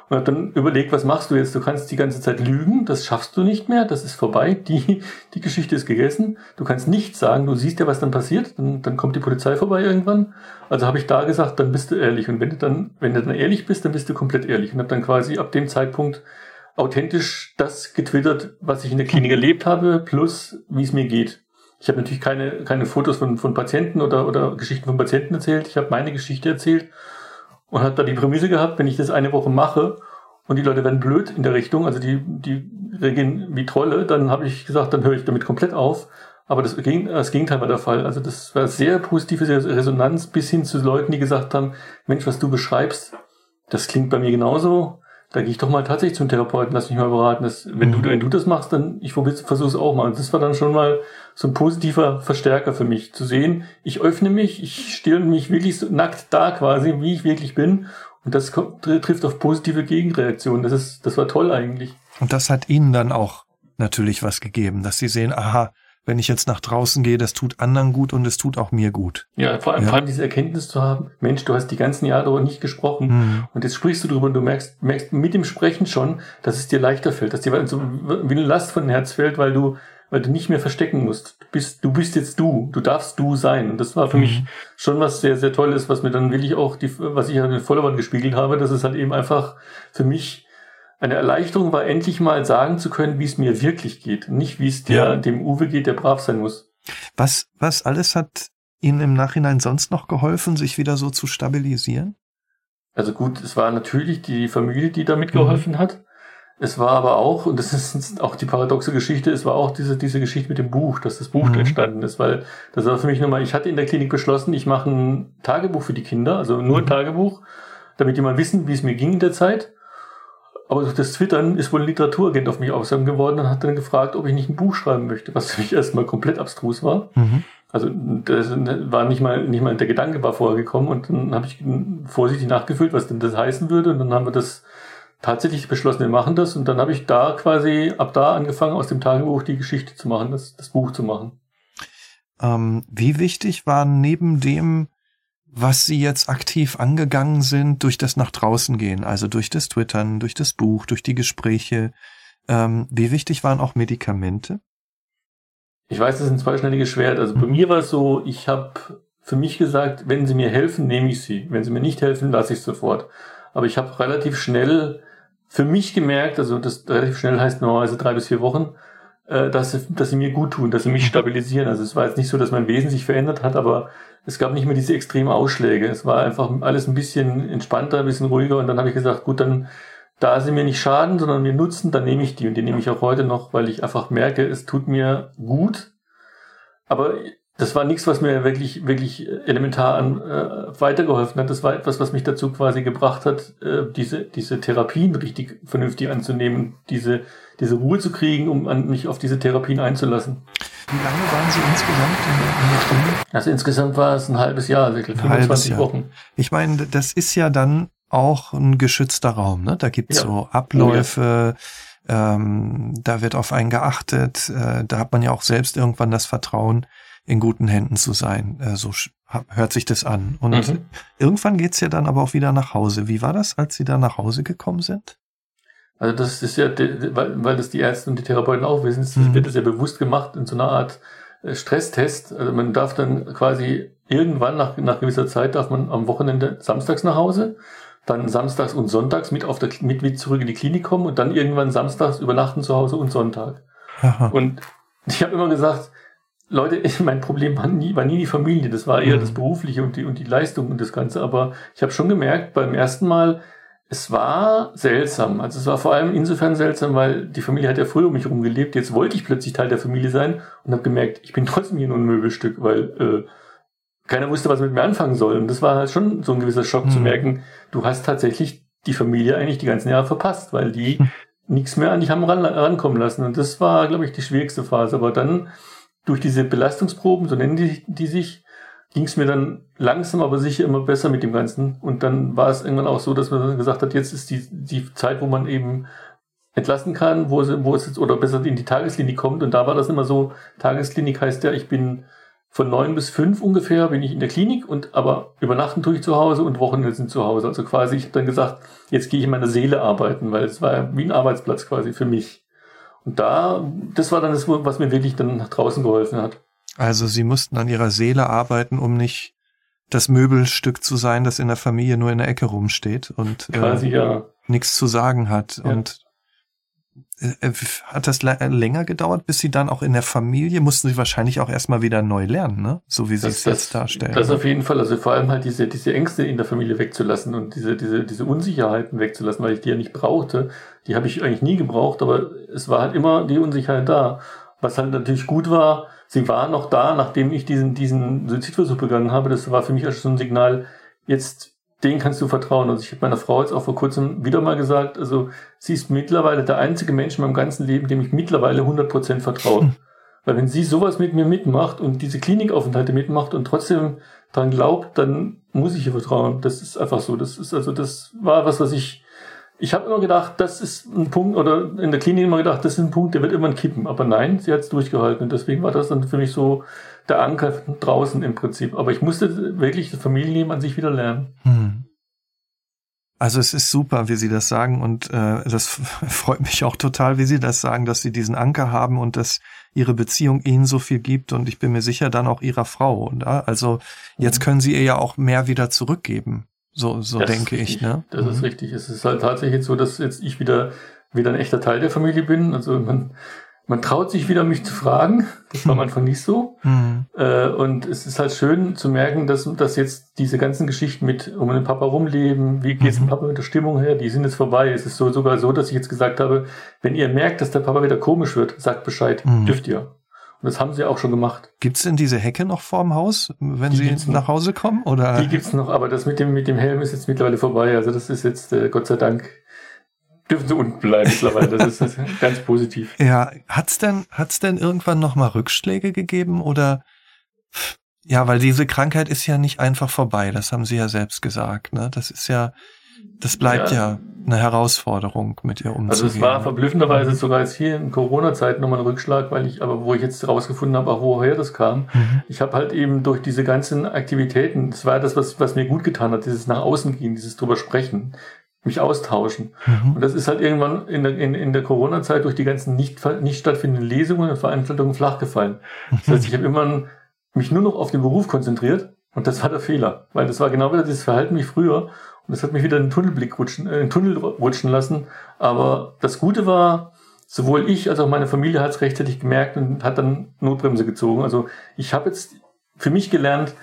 Speaker 2: Und habe dann überlegt, was machst du jetzt? Du kannst die ganze Zeit lügen, das schaffst du nicht mehr, das ist vorbei, die, die Geschichte ist gegessen. Du kannst nichts sagen, du siehst ja, was dann passiert, dann, dann kommt die Polizei vorbei irgendwann. Also habe ich da gesagt, dann bist du ehrlich. Und wenn du dann, wenn du dann ehrlich bist, dann bist du komplett ehrlich. Und habe dann quasi ab dem Zeitpunkt authentisch das getwittert, was ich in der Klinik erlebt habe, plus wie es mir geht. Ich habe natürlich keine, keine Fotos von, von Patienten oder, oder Geschichten von Patienten erzählt. Ich habe meine Geschichte erzählt und hat da die Prämisse gehabt, wenn ich das eine Woche mache und die Leute werden blöd in der Richtung, also die, die reagieren wie Trolle, dann habe ich gesagt, dann höre ich damit komplett auf. Aber das, das Gegenteil war der Fall. Also das war sehr positive Resonanz bis hin zu Leuten, die gesagt haben, Mensch, was du beschreibst, das klingt bei mir genauso. Da gehe ich doch mal tatsächlich zum Therapeuten, lass mich mal beraten. Das, wenn, du, mhm. wenn du das machst, dann ich versuche es auch mal. Und das war dann schon mal so ein positiver Verstärker für mich, zu sehen, ich öffne mich, ich stelle mich wirklich so nackt da quasi, wie ich wirklich bin. Und das kommt, trifft auf positive Gegenreaktionen. Das ist, das war toll eigentlich.
Speaker 1: Und das hat Ihnen dann auch natürlich was gegeben, dass Sie sehen, aha, wenn ich jetzt nach draußen gehe, das tut anderen gut und es tut auch mir gut.
Speaker 2: Ja, vor allem, ja. vor allem diese Erkenntnis zu haben, Mensch, du hast die ganzen Jahre darüber nicht gesprochen mhm. und jetzt sprichst du darüber und du merkst, merkst mit dem Sprechen schon, dass es dir leichter fällt, dass dir so wie eine Last von dem Herz fällt, weil du, weil du nicht mehr verstecken musst. Du bist, du bist jetzt du, du darfst du sein. Und das war für mhm. mich schon was sehr, sehr Tolles, was mir dann wirklich auch die, was ich an den Follower gespiegelt habe, dass es halt eben einfach für mich eine Erleichterung war, endlich mal sagen zu können, wie es mir wirklich geht. Nicht, wie es der, ja. dem Uwe geht, der brav sein muss.
Speaker 1: Was, was alles hat Ihnen im Nachhinein sonst noch geholfen, sich wieder so zu stabilisieren?
Speaker 2: Also gut, es war natürlich die Familie, die da mitgeholfen mhm. hat. Es war aber auch, und das ist auch die paradoxe Geschichte, es war auch diese, diese Geschichte mit dem Buch, dass das Buch mhm. entstanden ist, weil das war für mich nochmal, ich hatte in der Klinik beschlossen, ich mache ein Tagebuch für die Kinder, also nur ein mhm. Tagebuch, damit die mal wissen, wie es mir ging in der Zeit. Aber durch das Twittern ist wohl ein Literaturagent auf mich aufmerksam geworden und hat dann gefragt, ob ich nicht ein Buch schreiben möchte, was *laughs* für mich erstmal komplett abstrus war. Mhm. Also das war nicht mal, nicht mal der Gedanke war vorher gekommen und dann habe ich vorsichtig nachgefüllt, was denn das heißen würde. Und dann haben wir das tatsächlich beschlossen, wir machen das. Und dann habe ich da quasi ab da angefangen, aus dem Tagebuch die Geschichte zu machen, das, das Buch zu machen.
Speaker 1: Ähm, wie wichtig war neben dem was sie jetzt aktiv angegangen sind durch das nach draußen gehen, also durch das Twittern, durch das Buch, durch die Gespräche. Ähm, wie wichtig waren auch Medikamente?
Speaker 2: Ich weiß, das ist ein zweischneidiges Schwert. Also bei mir war es so, ich habe für mich gesagt, wenn sie mir helfen, nehme ich sie. Wenn sie mir nicht helfen, lasse ich sofort. Aber ich habe relativ schnell für mich gemerkt, also das relativ schnell heißt normalerweise drei bis vier Wochen, äh, dass, sie, dass sie mir gut tun, dass sie mich *laughs* stabilisieren. Also es war jetzt nicht so, dass mein Wesen sich verändert hat, aber es gab nicht mehr diese extremen Ausschläge. Es war einfach alles ein bisschen entspannter, ein bisschen ruhiger und dann habe ich gesagt, gut, dann da sie mir nicht schaden, sondern mir nutzen, dann nehme ich die und die nehme ich auch heute noch, weil ich einfach merke, es tut mir gut. Aber das war nichts, was mir wirklich, wirklich elementar an, äh, weitergeholfen hat. Das war etwas, was mich dazu quasi gebracht hat, äh, diese, diese Therapien richtig vernünftig anzunehmen, diese, diese Ruhe zu kriegen, um an mich auf diese Therapien einzulassen.
Speaker 1: Wie lange waren Sie insgesamt in der, Klinik?
Speaker 2: Also insgesamt war es ein halbes Jahr, wirklich also 25 Jahr. Wochen.
Speaker 1: Ich meine, das ist ja dann auch ein geschützter Raum, ne? Da gibt's ja. so Abläufe, oh, ja. ähm, da wird auf einen geachtet, äh, da hat man ja auch selbst irgendwann das Vertrauen, in guten Händen zu sein. Äh, so hört sich das an. Und mhm. irgendwann geht's ja dann aber auch wieder nach Hause. Wie war das, als Sie da nach Hause gekommen sind?
Speaker 2: Also das ist ja, weil, weil das die Ärzte und die Therapeuten auch wissen, mhm. wird das ja bewusst gemacht in so einer Art äh, Stresstest. Also man darf dann quasi irgendwann nach, nach gewisser Zeit darf man am Wochenende samstags nach Hause, dann samstags und sonntags mit auf der mit, mit zurück in die Klinik kommen und dann irgendwann samstags übernachten zu Hause und Sonntag. Aha. Und ich habe immer gesagt, Leute, *laughs* mein Problem war nie, war nie die Familie, das war eher mhm. das Berufliche und die, und die Leistung und das Ganze. Aber ich habe schon gemerkt, beim ersten Mal, es war seltsam. Also es war vor allem insofern seltsam, weil die Familie hat ja früher um mich herum gelebt. Jetzt wollte ich plötzlich Teil der Familie sein und habe gemerkt, ich bin *laughs* trotzdem hier nur ein Möbelstück, weil äh, keiner wusste, was mit mir anfangen soll. Und das war halt schon so ein gewisser Schock mhm. zu merken, du hast tatsächlich die Familie eigentlich die ganzen Jahre verpasst, weil die mhm. nichts mehr an dich haben ran, rankommen lassen. Und das war, glaube ich, die schwierigste Phase. Aber dann durch diese Belastungsproben, so nennen die, die sich, ging es mir dann langsam aber sicher immer besser mit dem Ganzen. Und dann war es irgendwann auch so, dass man gesagt hat, jetzt ist die, die Zeit, wo man eben entlassen kann, wo, wo es jetzt, oder besser in die Tagesklinik kommt. Und da war das immer so, Tagesklinik heißt ja, ich bin von neun bis fünf ungefähr bin ich in der Klinik und aber übernachten tue ich zu Hause und Wochenende sind zu Hause. Also quasi, ich habe dann gesagt, jetzt gehe ich in meiner Seele arbeiten, weil es war wie ein Arbeitsplatz quasi für mich. Und da, das war dann das, was mir wirklich dann nach draußen geholfen hat.
Speaker 1: Also sie mussten an ihrer Seele arbeiten, um nicht das Möbelstück zu sein, das in der Familie nur in der Ecke rumsteht und
Speaker 2: quasi, äh, ja.
Speaker 1: nichts zu sagen hat. Ja. Und hat das länger gedauert, bis sie dann auch in der Familie mussten sie wahrscheinlich auch erstmal wieder neu lernen, ne? So wie sie das, es jetzt darstellen.
Speaker 2: Das auf jeden Fall, also vor allem halt diese, diese Ängste in der Familie wegzulassen und diese, diese, diese Unsicherheiten wegzulassen, weil ich die ja nicht brauchte. Die habe ich eigentlich nie gebraucht, aber es war halt immer die Unsicherheit da. Was halt natürlich gut war, sie war noch da, nachdem ich diesen, diesen Suizidversuch begangen habe. Das war für mich auch schon ein Signal, jetzt den kannst du vertrauen. Also ich habe meiner Frau jetzt auch vor kurzem wieder mal gesagt, also sie ist mittlerweile der einzige Mensch in meinem ganzen Leben, dem ich mittlerweile 100% vertraue. Hm. Weil wenn sie sowas mit mir mitmacht und diese Klinikaufenthalte mitmacht und trotzdem dran glaubt, dann muss ich ihr vertrauen. Das ist einfach so. Das ist also, das war was, was ich, ich habe immer gedacht, das ist ein Punkt, oder in der Klinik immer gedacht, das ist ein Punkt, der wird irgendwann kippen. Aber nein, sie hat es durchgehalten. Und deswegen war das dann für mich so der Anker draußen im Prinzip. Aber ich musste wirklich das Familienleben an sich wieder lernen. Hm.
Speaker 1: Also es ist super, wie Sie das sagen und äh, das *laughs* freut mich auch total, wie Sie das sagen, dass Sie diesen Anker haben und dass Ihre Beziehung Ihnen so viel gibt und ich bin mir sicher dann auch Ihrer Frau. Oder? Also jetzt mhm. können Sie ihr ja auch mehr wieder zurückgeben. So, so denke ich. Ne?
Speaker 2: Das mhm. ist richtig. Es ist halt tatsächlich so, dass jetzt ich wieder wieder ein echter Teil der Familie bin. Also man man traut sich wieder, mich zu fragen. Das war am Anfang nicht so. Mhm. Äh, und es ist halt schön zu merken, dass, dass jetzt diese ganzen Geschichten mit um den Papa rumleben, wie geht's mhm. dem Papa mit der Stimmung her, die sind jetzt vorbei. Es ist so, sogar so, dass ich jetzt gesagt habe, wenn ihr merkt, dass der Papa wieder komisch wird, sagt Bescheid, mhm. dürft ihr. Und das haben sie auch schon gemacht.
Speaker 1: Gibt's denn diese Hecke noch vorm Haus, wenn die sie nach Hause kommen? Oder?
Speaker 2: Die gibt's noch, aber das mit dem, mit dem Helm ist jetzt mittlerweile vorbei. Also das ist jetzt, äh, Gott sei Dank, dürfen sie unten bleiben mittlerweile. Das ist, ganz positiv.
Speaker 1: Ja, hat's denn, hat's denn irgendwann nochmal Rückschläge gegeben oder? Ja, weil diese Krankheit ist ja nicht einfach vorbei. Das haben Sie ja selbst gesagt. Ne, das ist ja, das bleibt ja, ja eine Herausforderung, mit ihr umzugehen.
Speaker 2: Also es war verblüffenderweise sogar jetzt hier in Corona-Zeiten nochmal ein Rückschlag, weil ich, aber wo ich jetzt rausgefunden habe, auch woher das kam. Mhm. Ich habe halt eben durch diese ganzen Aktivitäten, das war das, was, was mir gut getan hat, dieses nach außen gehen, dieses drüber sprechen, mich austauschen. Mhm. Und das ist halt irgendwann in der, in, in der Corona-Zeit durch die ganzen nicht, nicht stattfindenden Lesungen und Veranstaltungen flach gefallen. Das heißt, ich habe immer mich nur noch auf den Beruf konzentriert und das war der Fehler, weil das war genau wieder dieses Verhalten wie früher und das hat mich wieder in den Tunnelblick rutschen, äh, in den Tunnel rutschen lassen. Aber das Gute war, sowohl ich als auch meine Familie hat es rechtzeitig gemerkt und hat dann Notbremse gezogen. Also ich habe jetzt für mich gelernt,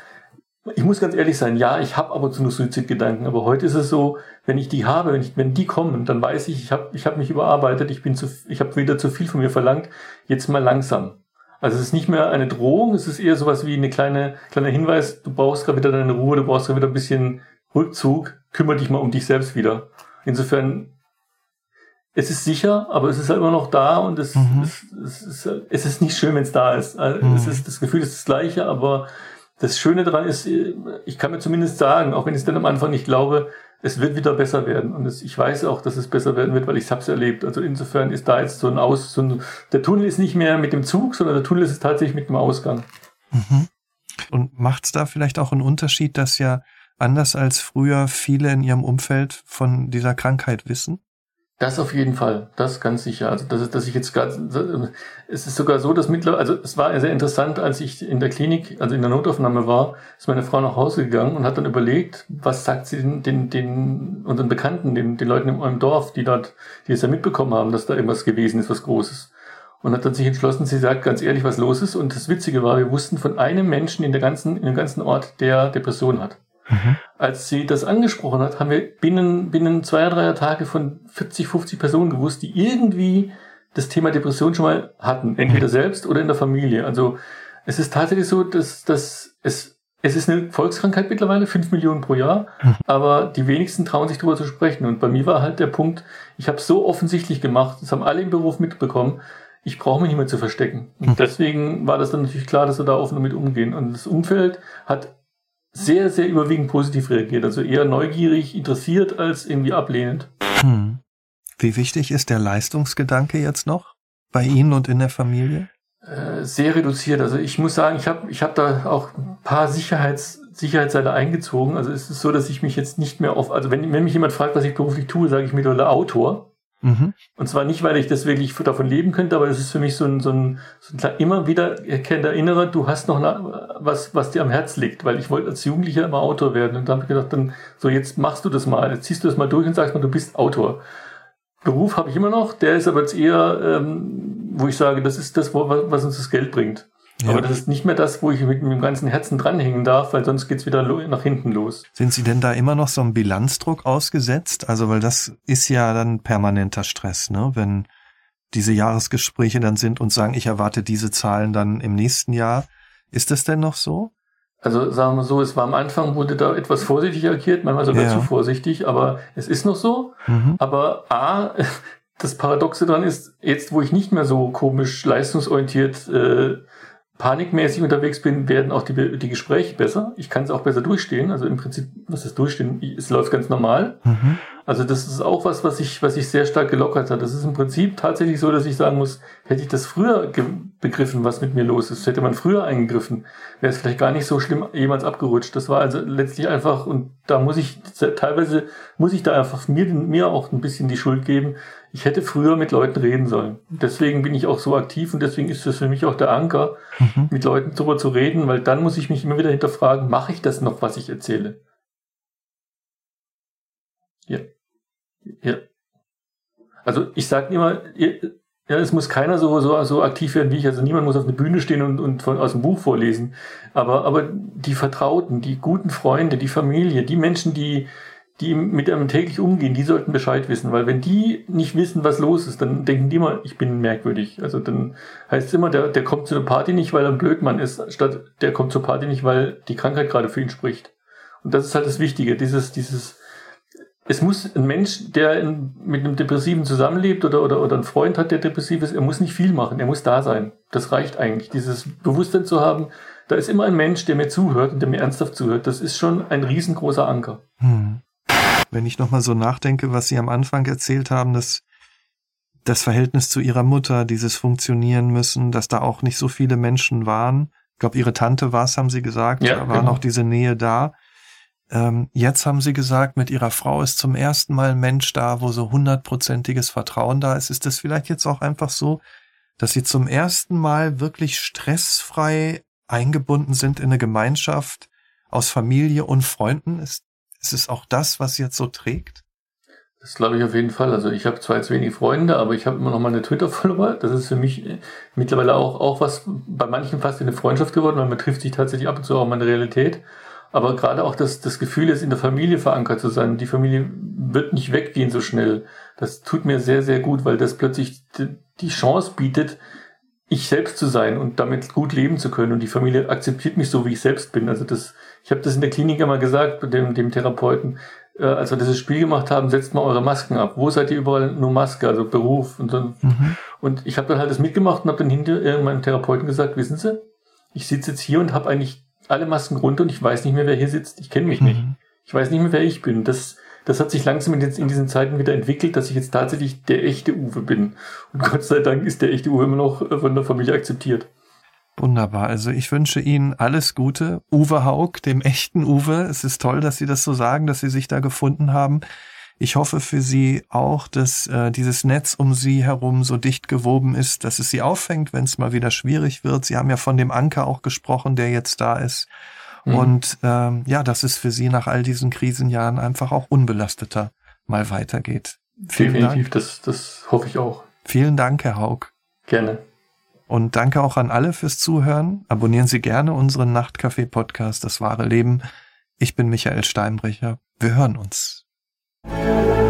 Speaker 2: ich muss ganz ehrlich sein, ja, ich habe ab und zu noch Suizidgedanken, aber heute ist es so, wenn ich die habe, wenn, ich, wenn die kommen, dann weiß ich, ich habe ich hab mich überarbeitet, ich bin zu, ich habe wieder zu viel von mir verlangt, jetzt mal langsam. Also es ist nicht mehr eine Drohung, es ist eher sowas wie eine kleine kleiner Hinweis, du brauchst gerade wieder deine Ruhe, du brauchst gerade wieder ein bisschen Rückzug, kümmere dich mal um dich selbst wieder. Insofern es ist sicher, aber es ist halt immer noch da und es, mhm. es, es, ist, es ist nicht schön, wenn es da ist. Also mhm. Es ist das Gefühl ist das gleiche, aber das Schöne daran ist, ich kann mir zumindest sagen, auch wenn ich es dann am Anfang nicht glaube, es wird wieder besser werden. Und es, ich weiß auch, dass es besser werden wird, weil ich es erlebt. Also insofern ist da jetzt so ein Aus, so ein, der Tunnel ist nicht mehr mit dem Zug, sondern der Tunnel ist tatsächlich mit dem Ausgang.
Speaker 1: Mhm. Und macht es da vielleicht auch einen Unterschied, dass ja anders als früher viele in ihrem Umfeld von dieser Krankheit wissen?
Speaker 2: Das auf jeden Fall, das ganz sicher. Also das dass ich jetzt gerade, es ist sogar so, dass mittlerweile, also es war sehr interessant, als ich in der Klinik, also in der Notaufnahme war, ist meine Frau nach Hause gegangen und hat dann überlegt, was sagt sie den, den, den unseren Bekannten, den, den Leuten in eurem Dorf, die dort, die es ja mitbekommen haben, dass da irgendwas gewesen ist, was Großes. Und hat dann sich entschlossen, sie sagt ganz ehrlich, was los ist. Und das Witzige war, wir wussten von einem Menschen in der ganzen, in dem ganzen Ort, der Depression hat. Mhm. Als sie das angesprochen hat, haben wir binnen, binnen zwei, drei Tage von 40, 50 Personen gewusst, die irgendwie das Thema Depression schon mal hatten. Entweder mhm. selbst oder in der Familie. Also es ist tatsächlich so, dass, dass es, es ist eine Volkskrankheit mittlerweile, fünf Millionen pro Jahr, mhm. aber die wenigsten trauen sich darüber zu sprechen. Und bei mir war halt der Punkt, ich habe so offensichtlich gemacht, das haben alle im Beruf mitbekommen, ich brauche mich nicht mehr zu verstecken. Und hm. deswegen war das dann natürlich klar, dass wir da offen damit umgehen. Und das Umfeld hat sehr, sehr überwiegend positiv reagiert. Also eher neugierig, interessiert als irgendwie ablehnend. Hm.
Speaker 1: Wie wichtig ist der Leistungsgedanke jetzt noch bei Ihnen und in der Familie?
Speaker 2: Äh, sehr reduziert. Also ich muss sagen, ich habe ich hab da auch ein paar Sicherheits, Sicherheitsseite eingezogen. Also es ist so, dass ich mich jetzt nicht mehr auf, also wenn, wenn mich jemand fragt, was ich beruflich tue, sage ich mittlerweile Autor. Mhm. Und zwar nicht, weil ich das wirklich davon leben könnte, aber es ist für mich so ein, so ein, so ein immer wieder erkennt erinnere, du hast noch eine, was, was dir am Herz liegt, weil ich wollte als Jugendlicher immer Autor werden und dann habe ich gedacht, dann so jetzt machst du das mal, jetzt ziehst du das mal durch und sagst mal, du bist Autor. Beruf habe ich immer noch, der ist aber jetzt eher, ähm, wo ich sage, das ist das, was uns das Geld bringt. Ja. Aber das ist nicht mehr das, wo ich mit, dem ganzen Herzen dranhängen darf, weil sonst geht's wieder nach hinten los.
Speaker 1: Sind Sie denn da immer noch so einem Bilanzdruck ausgesetzt? Also, weil das ist ja dann permanenter Stress, ne? Wenn diese Jahresgespräche dann sind und sagen, ich erwarte diese Zahlen dann im nächsten Jahr. Ist das denn noch so?
Speaker 2: Also sagen wir so, es war am Anfang, wurde da etwas vorsichtig agiert, manchmal sogar ja. zu vorsichtig, aber es ist noch so. Mhm. Aber A, *laughs* das Paradoxe dran ist, jetzt wo ich nicht mehr so komisch leistungsorientiert äh, panikmäßig unterwegs bin, werden auch die, die Gespräche besser. Ich kann es auch besser durchstehen. Also im Prinzip, was ist durchstehen? Es läuft ganz normal. Mhm. Also das ist auch was, was ich, was ich sehr stark gelockert hat. Das ist im Prinzip tatsächlich so, dass ich sagen muss, hätte ich das früher begriffen, was mit mir los ist, hätte man früher eingegriffen, wäre es vielleicht gar nicht so schlimm jemals abgerutscht. Das war also letztlich einfach, und da muss ich, teilweise muss ich da einfach mir, mir auch ein bisschen die Schuld geben. Ich hätte früher mit Leuten reden sollen. Deswegen bin ich auch so aktiv und deswegen ist das für mich auch der Anker, mhm. mit Leuten darüber zu reden, weil dann muss ich mich immer wieder hinterfragen, mache ich das noch, was ich erzähle? Ja. Ja. Also ich sage immer, ja, es muss keiner so, so, so aktiv werden wie ich. Also niemand muss auf eine Bühne stehen und, und von, aus dem Buch vorlesen. Aber, aber die Vertrauten, die guten Freunde, die Familie, die Menschen, die, die mit einem täglich umgehen, die sollten Bescheid wissen. Weil wenn die nicht wissen, was los ist, dann denken die immer, ich bin merkwürdig. Also dann heißt es immer, der, der kommt zu einer Party nicht, weil er ein Blödmann ist, statt der kommt zur Party nicht, weil die Krankheit gerade für ihn spricht. Und das ist halt das Wichtige, dieses, dieses, es muss ein Mensch, der in, mit einem Depressiven zusammenlebt oder, oder, oder ein Freund hat, der depressiv ist, er muss nicht viel machen, er muss da sein. Das reicht eigentlich. Dieses Bewusstsein zu haben, da ist immer ein Mensch, der mir zuhört und der mir ernsthaft zuhört. Das ist schon ein riesengroßer Anker. Hm.
Speaker 1: Wenn ich nochmal so nachdenke, was Sie am Anfang erzählt haben, dass das Verhältnis zu Ihrer Mutter, dieses Funktionieren müssen, dass da auch nicht so viele Menschen waren. Ich glaube, Ihre Tante war es, haben Sie gesagt. Ja, da war genau. noch diese Nähe da. Ähm, jetzt haben Sie gesagt, mit Ihrer Frau ist zum ersten Mal ein Mensch da, wo so hundertprozentiges Vertrauen da ist. Ist das vielleicht jetzt auch einfach so, dass Sie zum ersten Mal wirklich stressfrei eingebunden sind in eine Gemeinschaft aus Familie und Freunden? Ist, ist es auch das, was jetzt so trägt?
Speaker 2: Das glaube ich auf jeden Fall. Also ich habe zwar jetzt wenig Freunde, aber ich habe immer noch meine Twitter-Follower. Das ist für mich äh, mittlerweile auch, auch was bei manchen fast eine Freundschaft geworden, weil man trifft sich tatsächlich ab und zu auch mal in der Realität. Aber gerade auch das, das Gefühl ist, in der Familie verankert zu sein. Die Familie wird nicht weggehen so schnell. Das tut mir sehr, sehr gut, weil das plötzlich die Chance bietet, ich selbst zu sein und damit gut leben zu können. Und die Familie akzeptiert mich so, wie ich selbst bin. Also das, ich habe das in der Klinik einmal gesagt, dem, dem Therapeuten, äh, als wir dieses Spiel gemacht haben, setzt mal eure Masken ab. Wo seid ihr überall nur Maske, also Beruf und so. Mhm. Und ich habe dann halt das mitgemacht und habe dann hinter äh, meinem Therapeuten gesagt, wissen Sie, ich sitze jetzt hier und habe eigentlich alle Masken runter und ich weiß nicht mehr, wer hier sitzt. Ich kenne mich mhm. nicht. Ich weiß nicht mehr, wer ich bin. Das, das hat sich langsam in, in diesen Zeiten wieder entwickelt, dass ich jetzt tatsächlich der echte Uwe bin. Und Gott sei Dank ist der echte Uwe immer noch äh, von der Familie akzeptiert.
Speaker 1: Wunderbar. Also ich wünsche Ihnen alles Gute. Uwe Haug, dem echten Uwe. Es ist toll, dass Sie das so sagen, dass Sie sich da gefunden haben. Ich hoffe für Sie auch, dass äh, dieses Netz um Sie herum so dicht gewoben ist, dass es Sie auffängt, wenn es mal wieder schwierig wird. Sie haben ja von dem Anker auch gesprochen, der jetzt da ist. Mhm. Und ähm, ja, dass es für Sie nach all diesen Krisenjahren einfach auch unbelasteter mal weitergeht.
Speaker 2: Vielen Definitiv, Dank. Das, das hoffe ich auch.
Speaker 1: Vielen Dank, Herr Haug.
Speaker 2: Gerne.
Speaker 1: Und danke auch an alle fürs Zuhören. Abonnieren Sie gerne unseren Nachtcafé-Podcast Das wahre Leben. Ich bin Michael Steinbrecher. Wir hören uns. Thank you.